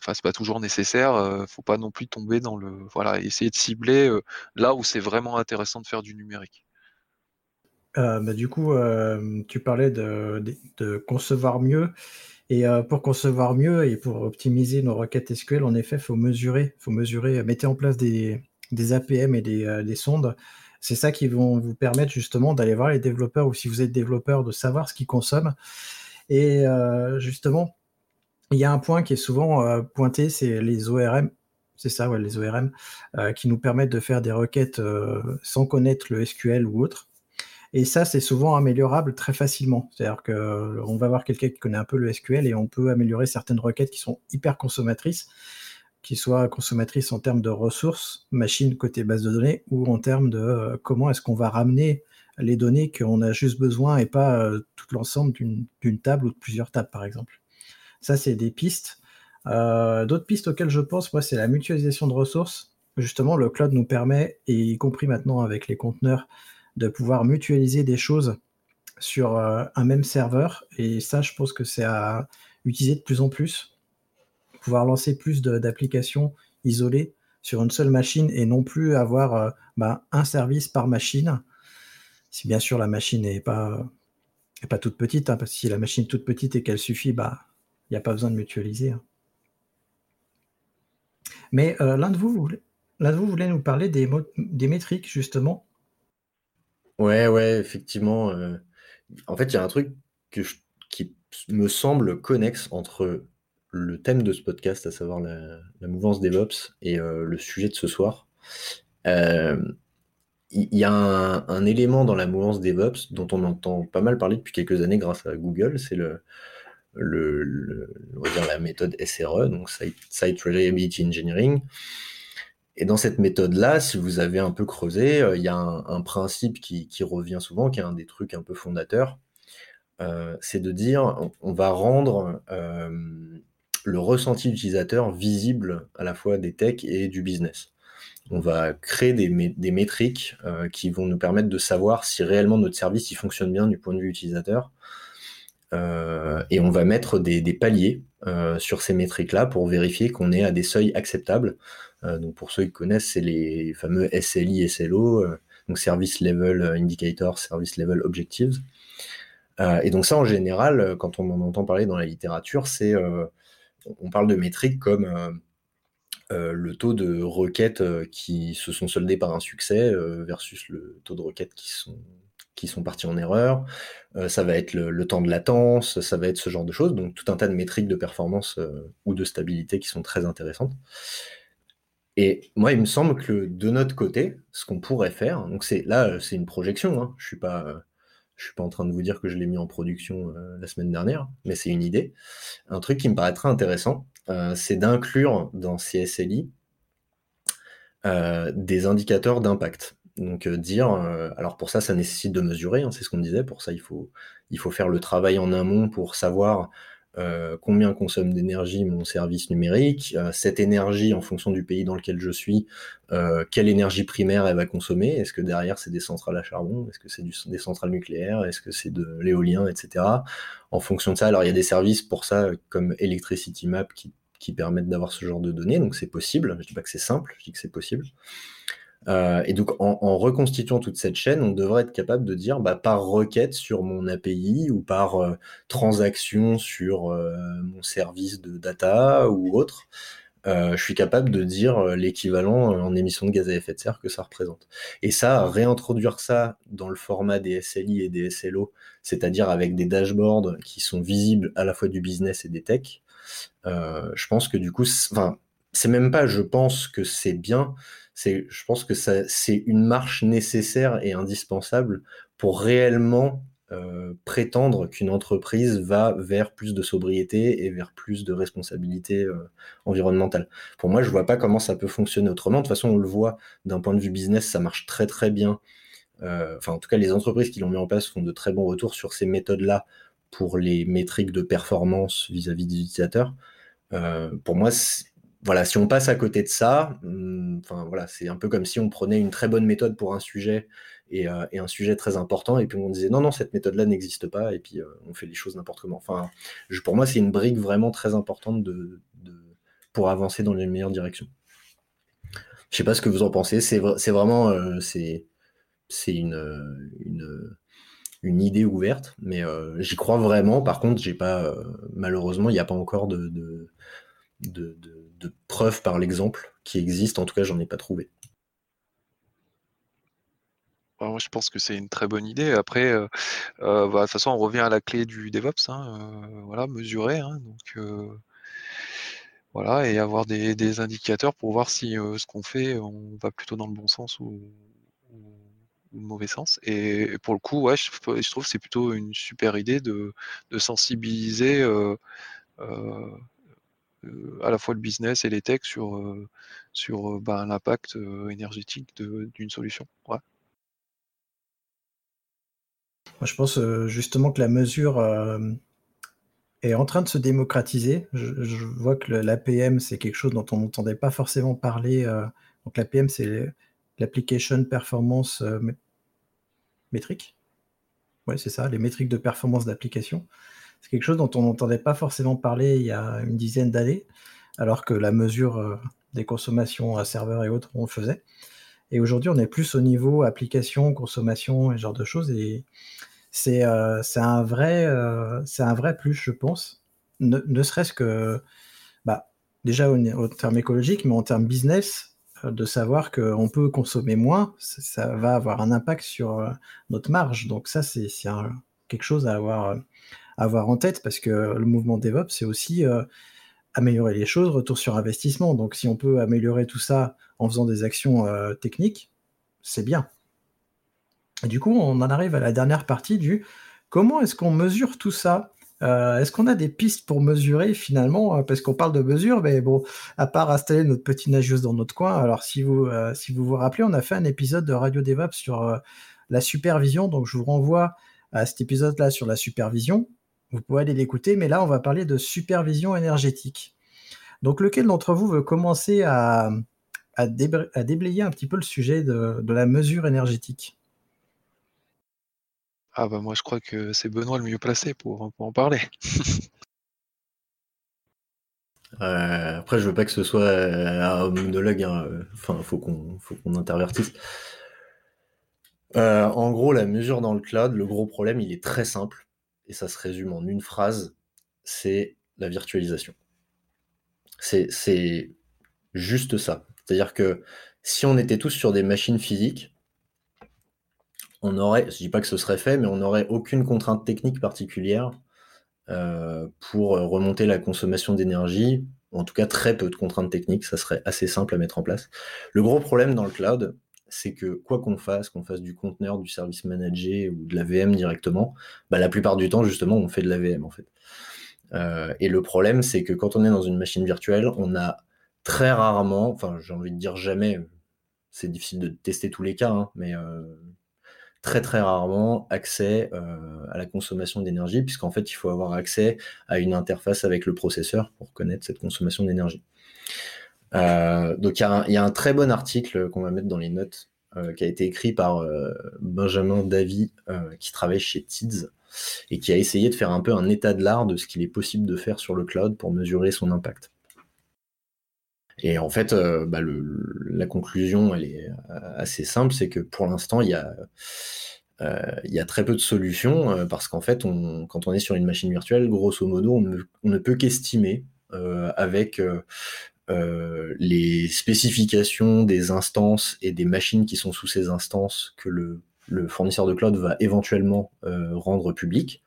enfin c'est pas toujours nécessaire euh, faut pas non plus tomber dans le voilà essayer de cibler là où c'est vraiment intéressant de faire du numérique? Euh, bah, du coup tu parlais de, concevoir mieux et euh, pour concevoir mieux et pour optimiser nos requêtes SQL, en effet, il faut mesurer, faut mesurer, mettez en place des, APM et des, euh, des sondes. C'est ça qui vont vous permettre justement d'aller voir les développeurs ou si vous êtes développeur, de savoir ce qu'ils consomment. Et euh, justement, il y a un point qui est souvent pointé, c'est les ORM. C'est ça, les ORM, qui nous permettent de faire des requêtes sans connaître le SQL ou autre. Et ça, c'est souvent améliorable très facilement. C'est-à-dire qu'on euh, va voir quelqu'un qui connaît un peu le SQL et on peut améliorer certaines requêtes qui sont hyper consommatrices, qui soient consommatrices en termes de ressources, machine côté base de données, ou en termes de euh, comment est-ce qu'on va ramener les données qu'on a juste besoin et pas euh, tout l'ensemble d'une table ou de plusieurs tables, par exemple. Ça, c'est des pistes. D'autres pistes auxquelles je pense, moi, c'est la mutualisation de ressources. Justement, le cloud nous permet, et y compris maintenant avec les conteneurs, de pouvoir mutualiser des choses sur euh, un même serveur. Et ça, je pense que c'est à utiliser de plus en plus. Pouvoir lancer plus d'applications isolées sur une seule machine et non plus avoir euh, bah, un service par machine. Si bien sûr la machine n'est pas, toute petite, hein, parce que si la machine est toute petite et qu'elle suffit, bah il n'y a pas besoin de mutualiser. Hein. Mais euh, l'un de vous, l'un de vous voulait nous parler des, des métriques justement Ouais, ouais, effectivement, en fait, il y a un truc que qui me semble connexe entre le thème de ce podcast, à savoir la mouvance DevOps et le sujet de ce soir. Il y a un élément dans la mouvance DevOps dont on entend pas mal parler depuis quelques années grâce à Google, c'est le le on va dire la méthode SRE, donc Site Reliability Engineering. Et dans cette méthode-là, si vous avez un peu creusé, euh, il y a un, principe qui, revient souvent, qui est un des trucs un peu fondateurs. c'est de dire on, va rendre le ressenti utilisateur visible à la fois des techs et du business. On va créer des, métriques qui vont nous permettre de savoir si réellement notre service il fonctionne bien du point de vue utilisateur. et on va mettre des paliers sur ces métriques-là pour vérifier qu'on est à des seuils acceptables. Donc pour ceux qui connaissent, c'est les fameux SLI, SLO, donc Service Level Indicator, Service Level Objectives. Euh, et donc ça, en général, quand on en entend parler dans la littérature, c'est euh, on parle de métriques comme euh, le taux de requêtes qui se sont soldées par un succès versus le taux de requêtes qui sont qui sont partis en erreur, ça va être le, temps de latence, ça va être ce genre de choses, donc tout un tas de métriques de performance ou de stabilité qui sont très intéressantes. Et moi, il me semble que de notre côté, ce qu'on pourrait faire, donc c'est là, c'est une projection, hein, je suis pas je suis pas en train de vous dire que je l'ai mis en production euh, la semaine dernière, mais c'est une idée. Un truc qui me paraîtrait intéressant, euh, c'est d'inclure dans CSLI euh, des indicateurs d'impact. Donc dire, alors pour ça, ça nécessite de mesurer, hein, c'est ce qu'on disait, pour ça il faut, il faut faire le travail en amont pour savoir euh, combien consomme d'énergie mon service numérique, euh, cette énergie en fonction du pays dans lequel je suis, euh, quelle énergie primaire elle va consommer, est-ce que derrière c'est des centrales à charbon, est-ce que c'est des centrales nucléaires, est-ce que c'est de l'éolien, etc. En fonction de ça, alors il y a des services pour ça comme Electricity Map qui, permettent d'avoir ce genre de données, donc c'est possible, je dis pas que c'est simple, je dis que c'est possible. Euh, et donc, en, reconstituant toute cette chaîne, on devrait être capable de dire, bah, par requête sur mon API ou par euh, transaction sur euh, mon service de data ou autre, je suis capable de dire l'équivalent en émissions de gaz à effet de serre que ça représente. Et ça, réintroduire ça dans le format des SLI et des SLO, c'est-à-dire avec des dashboards qui sont visibles à la fois du business et des tech, je pense que du coup, enfin, c'est même pas, je pense que c'est bien, c'est, je pense que c'est une marche nécessaire et indispensable pour réellement euh, prétendre qu'une entreprise va vers plus de sobriété et vers plus de responsabilité euh, environnementale. Pour moi, je vois pas comment ça peut fonctionner autrement. De toute façon, on le voit d'un point de vue business, ça marche très très bien. Euh, enfin, en tout cas, les entreprises qui l'ont mis en place font de très bons retours sur ces méthodes-là pour les métriques de performance vis-à-vis -vis des utilisateurs. pour moi, voilà, si on passe à côté de ça, hmm, enfin voilà, c'est un peu comme si on prenait une très bonne méthode pour un sujet et, euh, un sujet très important, et puis on disait non, non, cette méthode-là n'existe pas, et puis euh, on fait les choses n'importe comment. Enfin, pour moi, c'est une brique vraiment très importante pour avancer dans les meilleures directions. Je sais pas ce que vous en pensez, c'est vraiment euh, c'est une, idée ouverte, mais j'y crois vraiment. Par contre, j'ai pas malheureusement, il n'y a pas encore de preuves par l'exemple qui existent. En tout cas, j'en ai pas trouvé. moi, je pense que c'est une très bonne idée. Après, euh, euh, bah, de toute façon, on revient à la clé du DevOps. Hein, euh, voilà, mesurer. Hein, donc, voilà, et avoir des, indicateurs pour voir si ce qu'on fait, on va plutôt dans le bon sens ou, le mauvais sens. Et, pour le coup, ouais, je, trouve c'est plutôt une super idée de, sensibiliser à la fois le business et les techs sur, euh, sur euh, bah, l'impact énergétique d'une solution. Moi, je pense justement que la mesure est en train de se démocratiser. Je, vois que l'APM, c'est quelque chose dont on n'entendait pas forcément parler. donc l'APM, c'est l'Application Performance Métrique. Oui, c'est ça, les métriques de performance d'application. C'est quelque chose dont on n'entendait pas forcément parler il y a une dizaine d'années, alors que la mesure euh, des consommations à serveur et autres, on le faisait. Et aujourd'hui, on est plus au niveau application, consommation et ce genre de choses. Et c'est euh, un, vrai, euh, un vrai plus, je pense. Ne, serait-ce que, bah, déjà au, au, terme écologique, mais en termes business, de savoir qu'on peut consommer moins, ça, va avoir un impact sur notre marge. Donc ça, c'est quelque chose à avoir avoir en tête parce que le mouvement DevOps, c'est aussi euh, améliorer les choses, retour sur investissement. Donc si on peut améliorer tout ça en faisant des actions euh, techniques, c'est bien. Et du coup, on en arrive à la dernière partie du comment est-ce qu'on mesure tout ça? Euh, Est-ce qu'on a des pistes pour mesurer finalement? Parce qu'on parle de mesure, mais bon, à part installer notre petit nageuse dans notre coin, alors si vous, si vous vous rappelez, on a fait un épisode de Radio DevOps sur la supervision, donc je vous renvoie à cet épisode-là sur la supervision. Vous pouvez aller l'écouter, mais là, on va parler de supervision énergétique. Donc, lequel d'entre vous veut commencer à, à, déblayer un petit peu le sujet de, la mesure énergétique? Ah bah moi je crois que c'est Benoît le mieux placé pour, en parler. Euh, après, je veux pas que ce soit un monologue. Hein. Enfin, faut qu'on faut qu'on intervertisse. Euh, en gros, la mesure dans le cloud, le gros problème, il est très simple et ça se résume en une phrase. C'est la virtualisation. C'est juste ça. C'est-à-dire que si on était tous sur des machines physiques, on aurait, je dis pas que ce serait fait, mais on n'aurait aucune contrainte technique particulière euh, pour remonter la consommation d'énergie, en tout cas très peu de contraintes techniques, ça serait assez simple à mettre en place. Le gros problème dans le cloud, c'est que quoi qu'on fasse, qu'on fasse du conteneur, du service managé ou de la VM directement, bah, la plupart du temps, justement, on fait de la VM en fait. Euh, et le problème, c'est que quand on est dans une machine virtuelle, on a très rarement, enfin j'ai envie de dire jamais, c'est difficile de tester tous les cas, hein, mais euh, très très rarement accès euh, à la consommation d'énergie, puisqu'en fait il faut avoir accès à une interface avec le processeur pour connaître cette consommation d'énergie. Euh, donc il y, a un très bon article qu'on va mettre dans les notes, qui a été écrit par Benjamin Davy, qui travaille chez TIDS, et qui a essayé de faire un peu un état de l'art de ce qu'il est possible de faire sur le cloud pour mesurer son impact. Et en fait, euh, bah, la conclusion, elle est euh, assez simple, c'est que pour l'instant, il y a, euh, très peu de solutions parce qu'en fait, quand on est sur une machine virtuelle, grosso modo, on ne, peut qu'estimer avec les spécifications des instances et des machines qui sont sous ces instances que le, fournisseur de cloud va éventuellement rendre public.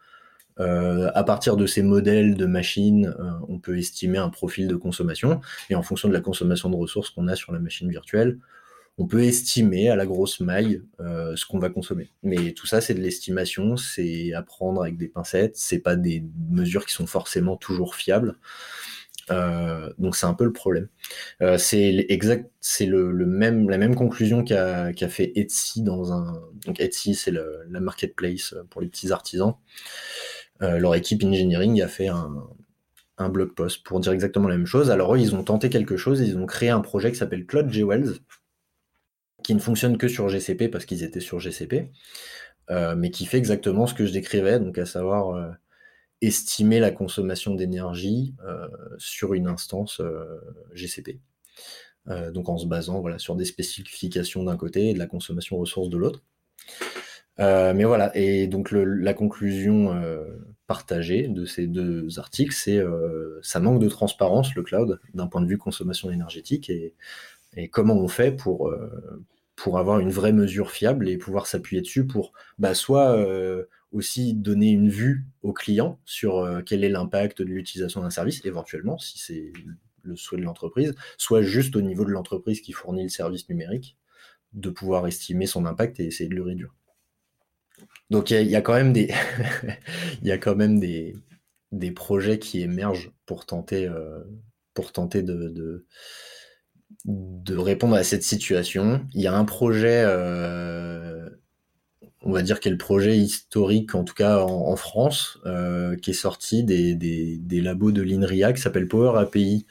Euh, à partir de ces modèles de machines, euh, on peut estimer un profil de consommation. Et en fonction de la consommation de ressources qu'on a sur la machine virtuelle, on peut estimer à la grosse maille euh, ce qu'on va consommer. Mais tout ça, c'est de l'estimation, c'est à prendre avec des pincettes, c'est pas des mesures qui sont forcément toujours fiables. Donc c'est un peu le problème. c'est exact, c'est le, même la même conclusion qu'a fait Etsy dans un donc Etsy c'est la marketplace pour les petits artisans. Euh, leur équipe engineering a fait un, blog post pour dire exactement la même chose. Alors eux, ils ont tenté quelque chose, ils ont créé un projet qui s'appelle Cloud Jewels, qui ne fonctionne que sur GCP parce qu'ils étaient sur GCP, euh, mais qui fait exactement ce que je décrivais, donc à savoir euh, estimer la consommation d'énergie sur une instance GCP. donc en se basant sur des spécifications d'un côté et de la consommation ressources de l'autre. Euh, mais voilà, et donc la conclusion euh, partagée de ces deux articles, c'est euh, ça manque de transparence le cloud d'un point de vue consommation énergétique et, comment on fait pour, pour avoir une vraie mesure fiable et pouvoir s'appuyer dessus pour bah, soit aussi donner une vue au client sur quel est l'impact de l'utilisation d'un service, éventuellement, si c'est le souhait de l'entreprise, soit juste au niveau de l'entreprise qui fournit le service numérique, de pouvoir estimer son impact et essayer de le réduire. Donc il y, a quand même des, il quand même des, des projets qui émergent pour tenter, euh, pour tenter de, de, répondre à cette situation. Il y a un projet, euh, on va dire quel projet historique, en tout cas en, France, euh, qui est sorti des, des, des labos de l'INRIA qui s'appelle Power API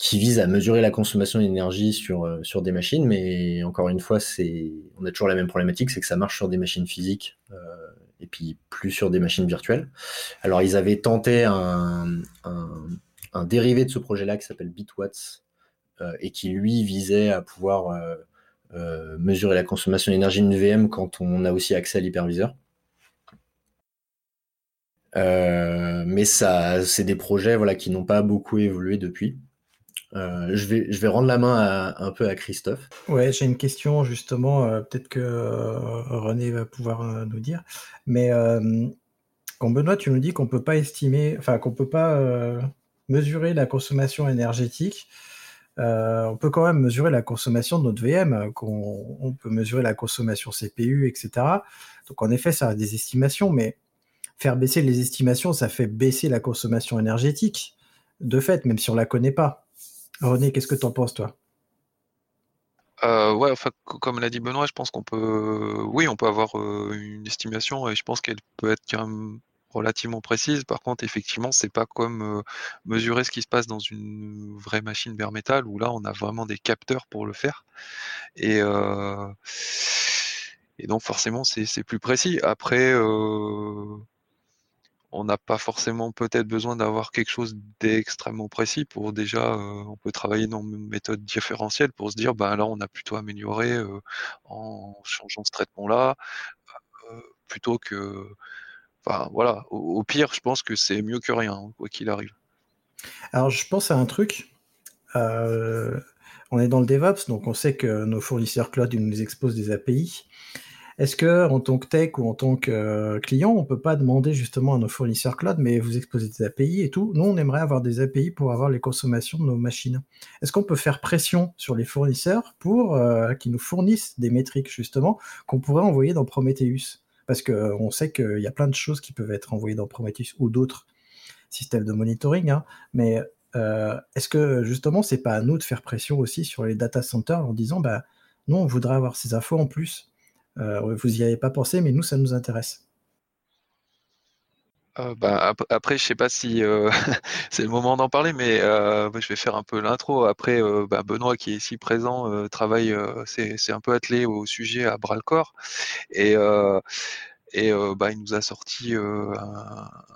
qui vise à mesurer la consommation d'énergie sur, euh, sur des machines, mais encore une fois, c'est, on a toujours la même problématique, c'est que ça marche sur des machines physiques euh, et puis plus sur des machines virtuelles. Alors ils avaient tenté un, un, dérivé de ce projet-là qui s'appelle Bitwatts euh, et qui lui visait à pouvoir mesurer la consommation d'énergie d'une VM quand on a aussi accès à l'hyperviseur. mais ça, c'est des projets voilà, qui n'ont pas beaucoup évolué depuis. Euh, je, vais, je vais rendre la main un peu à Christophe. Ouais, j'ai une question justement, euh, peut-être que euh, René va pouvoir nous dire. Mais quand Benoît, tu nous dis qu'on peut pas estimer, enfin qu'on peut pas mesurer la consommation énergétique, on peut quand même mesurer la consommation de notre VM, qu'on on peut mesurer la consommation CPU, etc. Donc en effet, ça a des estimations, mais faire baisser les estimations, ça fait baisser la consommation énergétique, de fait, même si on la connaît pas. René, qu'est-ce que tu en penses, toi? Euh, ouais, enfin, comme l'a dit Benoît, je pense qu'on peut, oui, on peut avoir euh, une estimation et je pense qu'elle peut être quand même relativement précise. Par contre, effectivement, c'est pas comme mesurer ce qui se passe dans une vraie machine bare métal où là, on a vraiment des capteurs pour le faire. Et, donc, forcément, c'est plus précis. Après, on n'a pas forcément peut-être besoin d'avoir quelque chose d'extrêmement précis pour déjà, on peut travailler dans une méthode différentielle pour se dire, ben là, on a plutôt amélioré en changeant ce traitement-là, euh, plutôt que, enfin voilà, au, pire, je pense que c'est mieux que rien, hein, quoi qu'il arrive. Alors, je pense à un truc. on est dans le DevOps, donc on sait que nos fournisseurs cloud nous exposent des API. Est-ce que en tant que tech ou en tant que euh, client, on peut pas demander justement à nos fournisseurs cloud, mais vous exposez des API et tout Nous, on aimerait avoir des API pour avoir les consommations de nos machines. Est-ce qu'on peut faire pression sur les fournisseurs pour euh, qu'ils nous fournissent des métriques justement qu'on pourrait envoyer dans Prometheus? Parce qu'on euh, sait qu'il y a plein de choses qui peuvent être envoyées dans Prometheus ou d'autres systèmes de monitoring, hein. mais est-ce que justement c'est pas à nous de faire pression aussi sur les data centers en disant bah nous on voudrait avoir ces infos en plus euh, vous n'y avez pas pensé, mais nous, ça nous intéresse. Euh, bah, après, je sais pas si euh, c'est le moment d'en parler, mais je vais faire un peu l'intro. Après, bah, Benoît qui est ici présent travaille, c'est un peu attelé au sujet à bras le corps, et et euh, bah, il nous a sorti euh,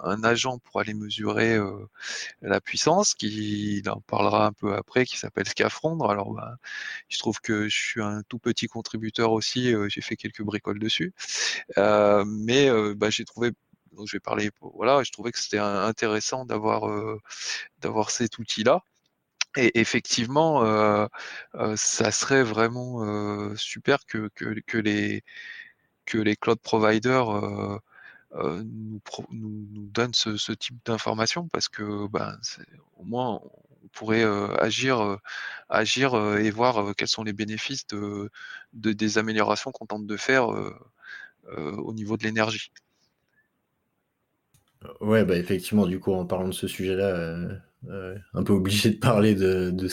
un, agent pour aller mesurer euh, la puissance, qui il en parlera un peu après, qui s'appelle Scafrondre. Alors, bah, je trouve que je suis un tout petit contributeur aussi. j'ai fait quelques bricoles dessus, mais bah, j'ai trouvé voilà je trouvais que c'était intéressant d'avoir d'avoir cet outil là et effectivement ça serait vraiment super que, que, les que les cloud providers euh, euh, nous, donnent ce, type d'informations parce que ben, au moins on pourrait euh, agir, agir et voir quels sont les bénéfices de, des améliorations qu'on tente de faire au niveau de l'énergie. Ouais, bah effectivement, du coup, en parlant de ce sujet-là, un peu obligé de parler de, de.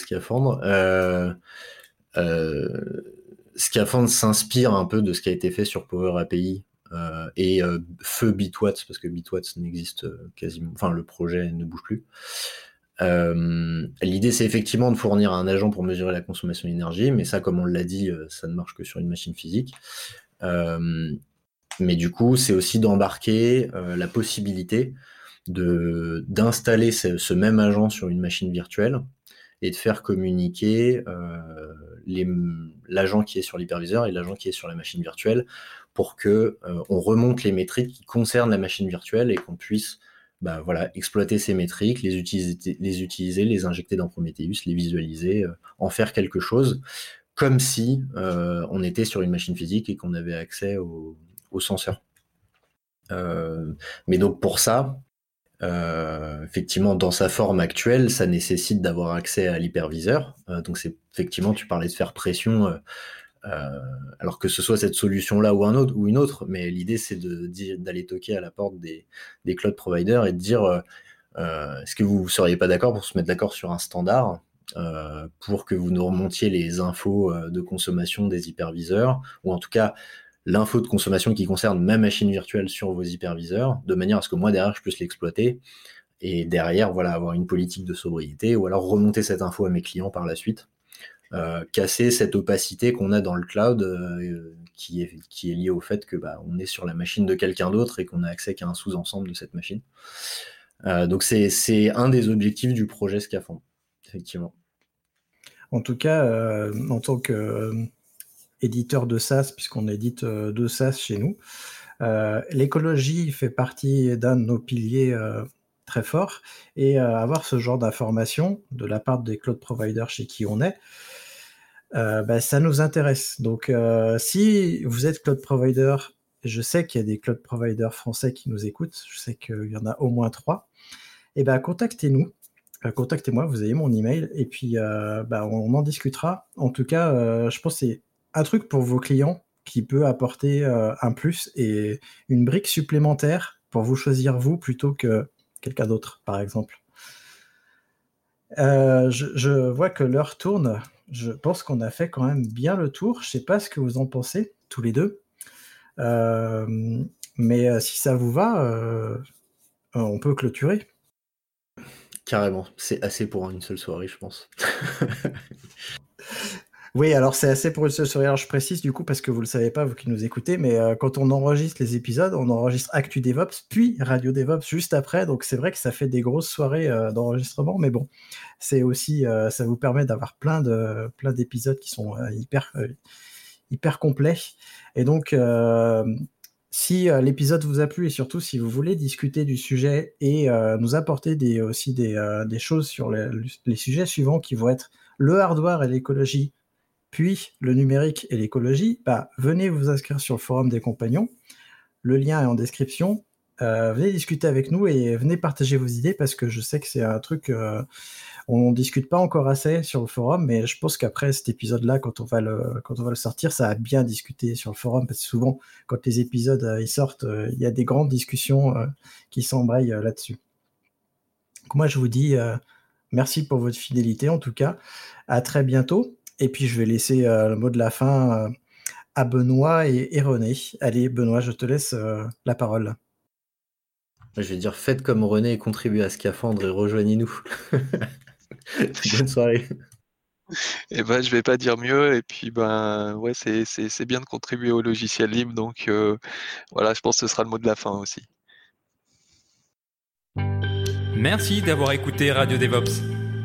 Euh, Scaphandre s'inspire un peu de ce qui a été fait sur Power API euh, et euh, Feu Bitwatts, parce que Bitwatts n'existe euh, quasiment, enfin le projet ne bouge plus. L'idée, c'est effectivement de fournir un agent pour mesurer la consommation d'énergie, mais ça, comme on l'a dit, ça ne marche que sur une machine physique. Mais du coup, c'est aussi d'embarquer la possibilité de d'installer ce, même agent sur une machine virtuelle et de faire communiquer l'agent qui est sur l'hyperviseur et l'agent qui est sur la machine virtuelle pour que euh, on remonte les métriques qui concernent la machine virtuelle et qu'on puisse bah, voilà, exploiter ces métriques, les utiliser, les, injecter dans Prometheus, les visualiser, euh, en faire quelque chose, comme si euh, on était sur une machine physique et qu'on avait accès au, au senseur. mais donc pour ça, euh, effectivement, dans sa forme actuelle, ça nécessite d'avoir accès à l'hyperviseur. Euh, donc, c'est effectivement, tu parlais de faire pression, euh, alors que ce soit cette solution-là ou un autre ou une autre. Mais l'idée, c'est d'aller toquer à la porte des, des cloud providers et de dire est-ce que vous seriez pas d'accord pour se mettre d'accord sur un standard pour que vous nous remontiez les infos de consommation des hyperviseurs, ou en tout cas l'info de consommation qui concerne ma machine virtuelle sur vos hyperviseurs, de manière à ce que moi derrière je puisse l'exploiter et derrière voilà avoir une politique de sobriété ou alors remonter cette info à mes clients par la suite. Euh, casser cette opacité qu'on a dans le cloud euh, qui, est, qui est liée au fait que bah, on est sur la machine de quelqu'un d'autre et qu'on a accès qu'à un sous-ensemble de cette machine. Euh, donc c'est un des objectifs du projet Scafandre, effectivement. En tout cas, en tant que éditeur de SaaS, puisqu'on édite euh, de SaaS chez nous. Euh, l'écologie fait partie d'un de nos piliers euh, très forts et avoir ce genre d'informations de la part des cloud providers chez qui on est, bah, ça nous intéresse. Donc, si vous êtes cloud provider, je sais qu'il y a des cloud providers français qui nous écoutent, je sais qu'il y en a au moins trois, eh ben contactez-nous. Contactez-moi, vous avez mon email et puis bah, on en discutera. En tout cas, je pense que c'est un truc pour vos clients qui peut apporter euh, un plus et une brique supplémentaire pour vous choisir vous plutôt que quelqu'un d'autre, par exemple. Euh, je, vois que l'heure tourne. je pense qu'on a fait quand même bien le tour. Je sais pas ce que vous en pensez, tous les deux. Euh, mais si ça vous va, on peut clôturer. Carrément, c'est assez pour une seule soirée, je pense. Oui, alors c'est assez pour soirée. Alors je précise du coup parce que vous le savez pas, vous qui nous écoutez, mais euh, quand on enregistre les épisodes, on enregistre Actu DevOps puis Radio DevOps juste après. Donc c'est vrai que ça fait des grosses soirées euh, d'enregistrement, mais bon, c'est aussi euh, ça vous permet d'avoir plein de plein d'épisodes qui sont hyper hyper complets. Et donc si l'épisode vous a plu et surtout si vous voulez discuter du sujet et nous apporter des, aussi des, choses sur les, sujets suivants qui vont être le hardware et l'écologie puis le numérique et l'écologie, bah, venez vous inscrire sur le forum des compagnons. Le lien est en description. Euh, venez discuter avec nous et venez partager vos idées parce que je sais que c'est un truc euh, on discute pas encore assez sur le forum, mais je pense qu'après cet épisode-là, quand on va le quand on va le sortir, ça a bien discuté sur le forum parce que souvent quand les épisodes euh, sortent, euh, il y a des grandes discussions qui s'embrayent là-dessus. Moi je vous dis merci pour votre fidélité en tout cas. À très bientôt. Et puis je vais laisser euh, le mot de la fin euh, à Benoît et, René. Allez, Benoît, je te laisse euh, la parole. Je vais dire faites comme René et contribuez à Scaphandre et rejoignez-nous. Bonne soirée. Eh ben, je vais pas dire mieux. Et puis, ben, ouais, c'est bien de contribuer au logiciel libre. Donc, voilà, je pense que ce sera le mot de la fin aussi. Merci d'avoir écouté Radio DevOps.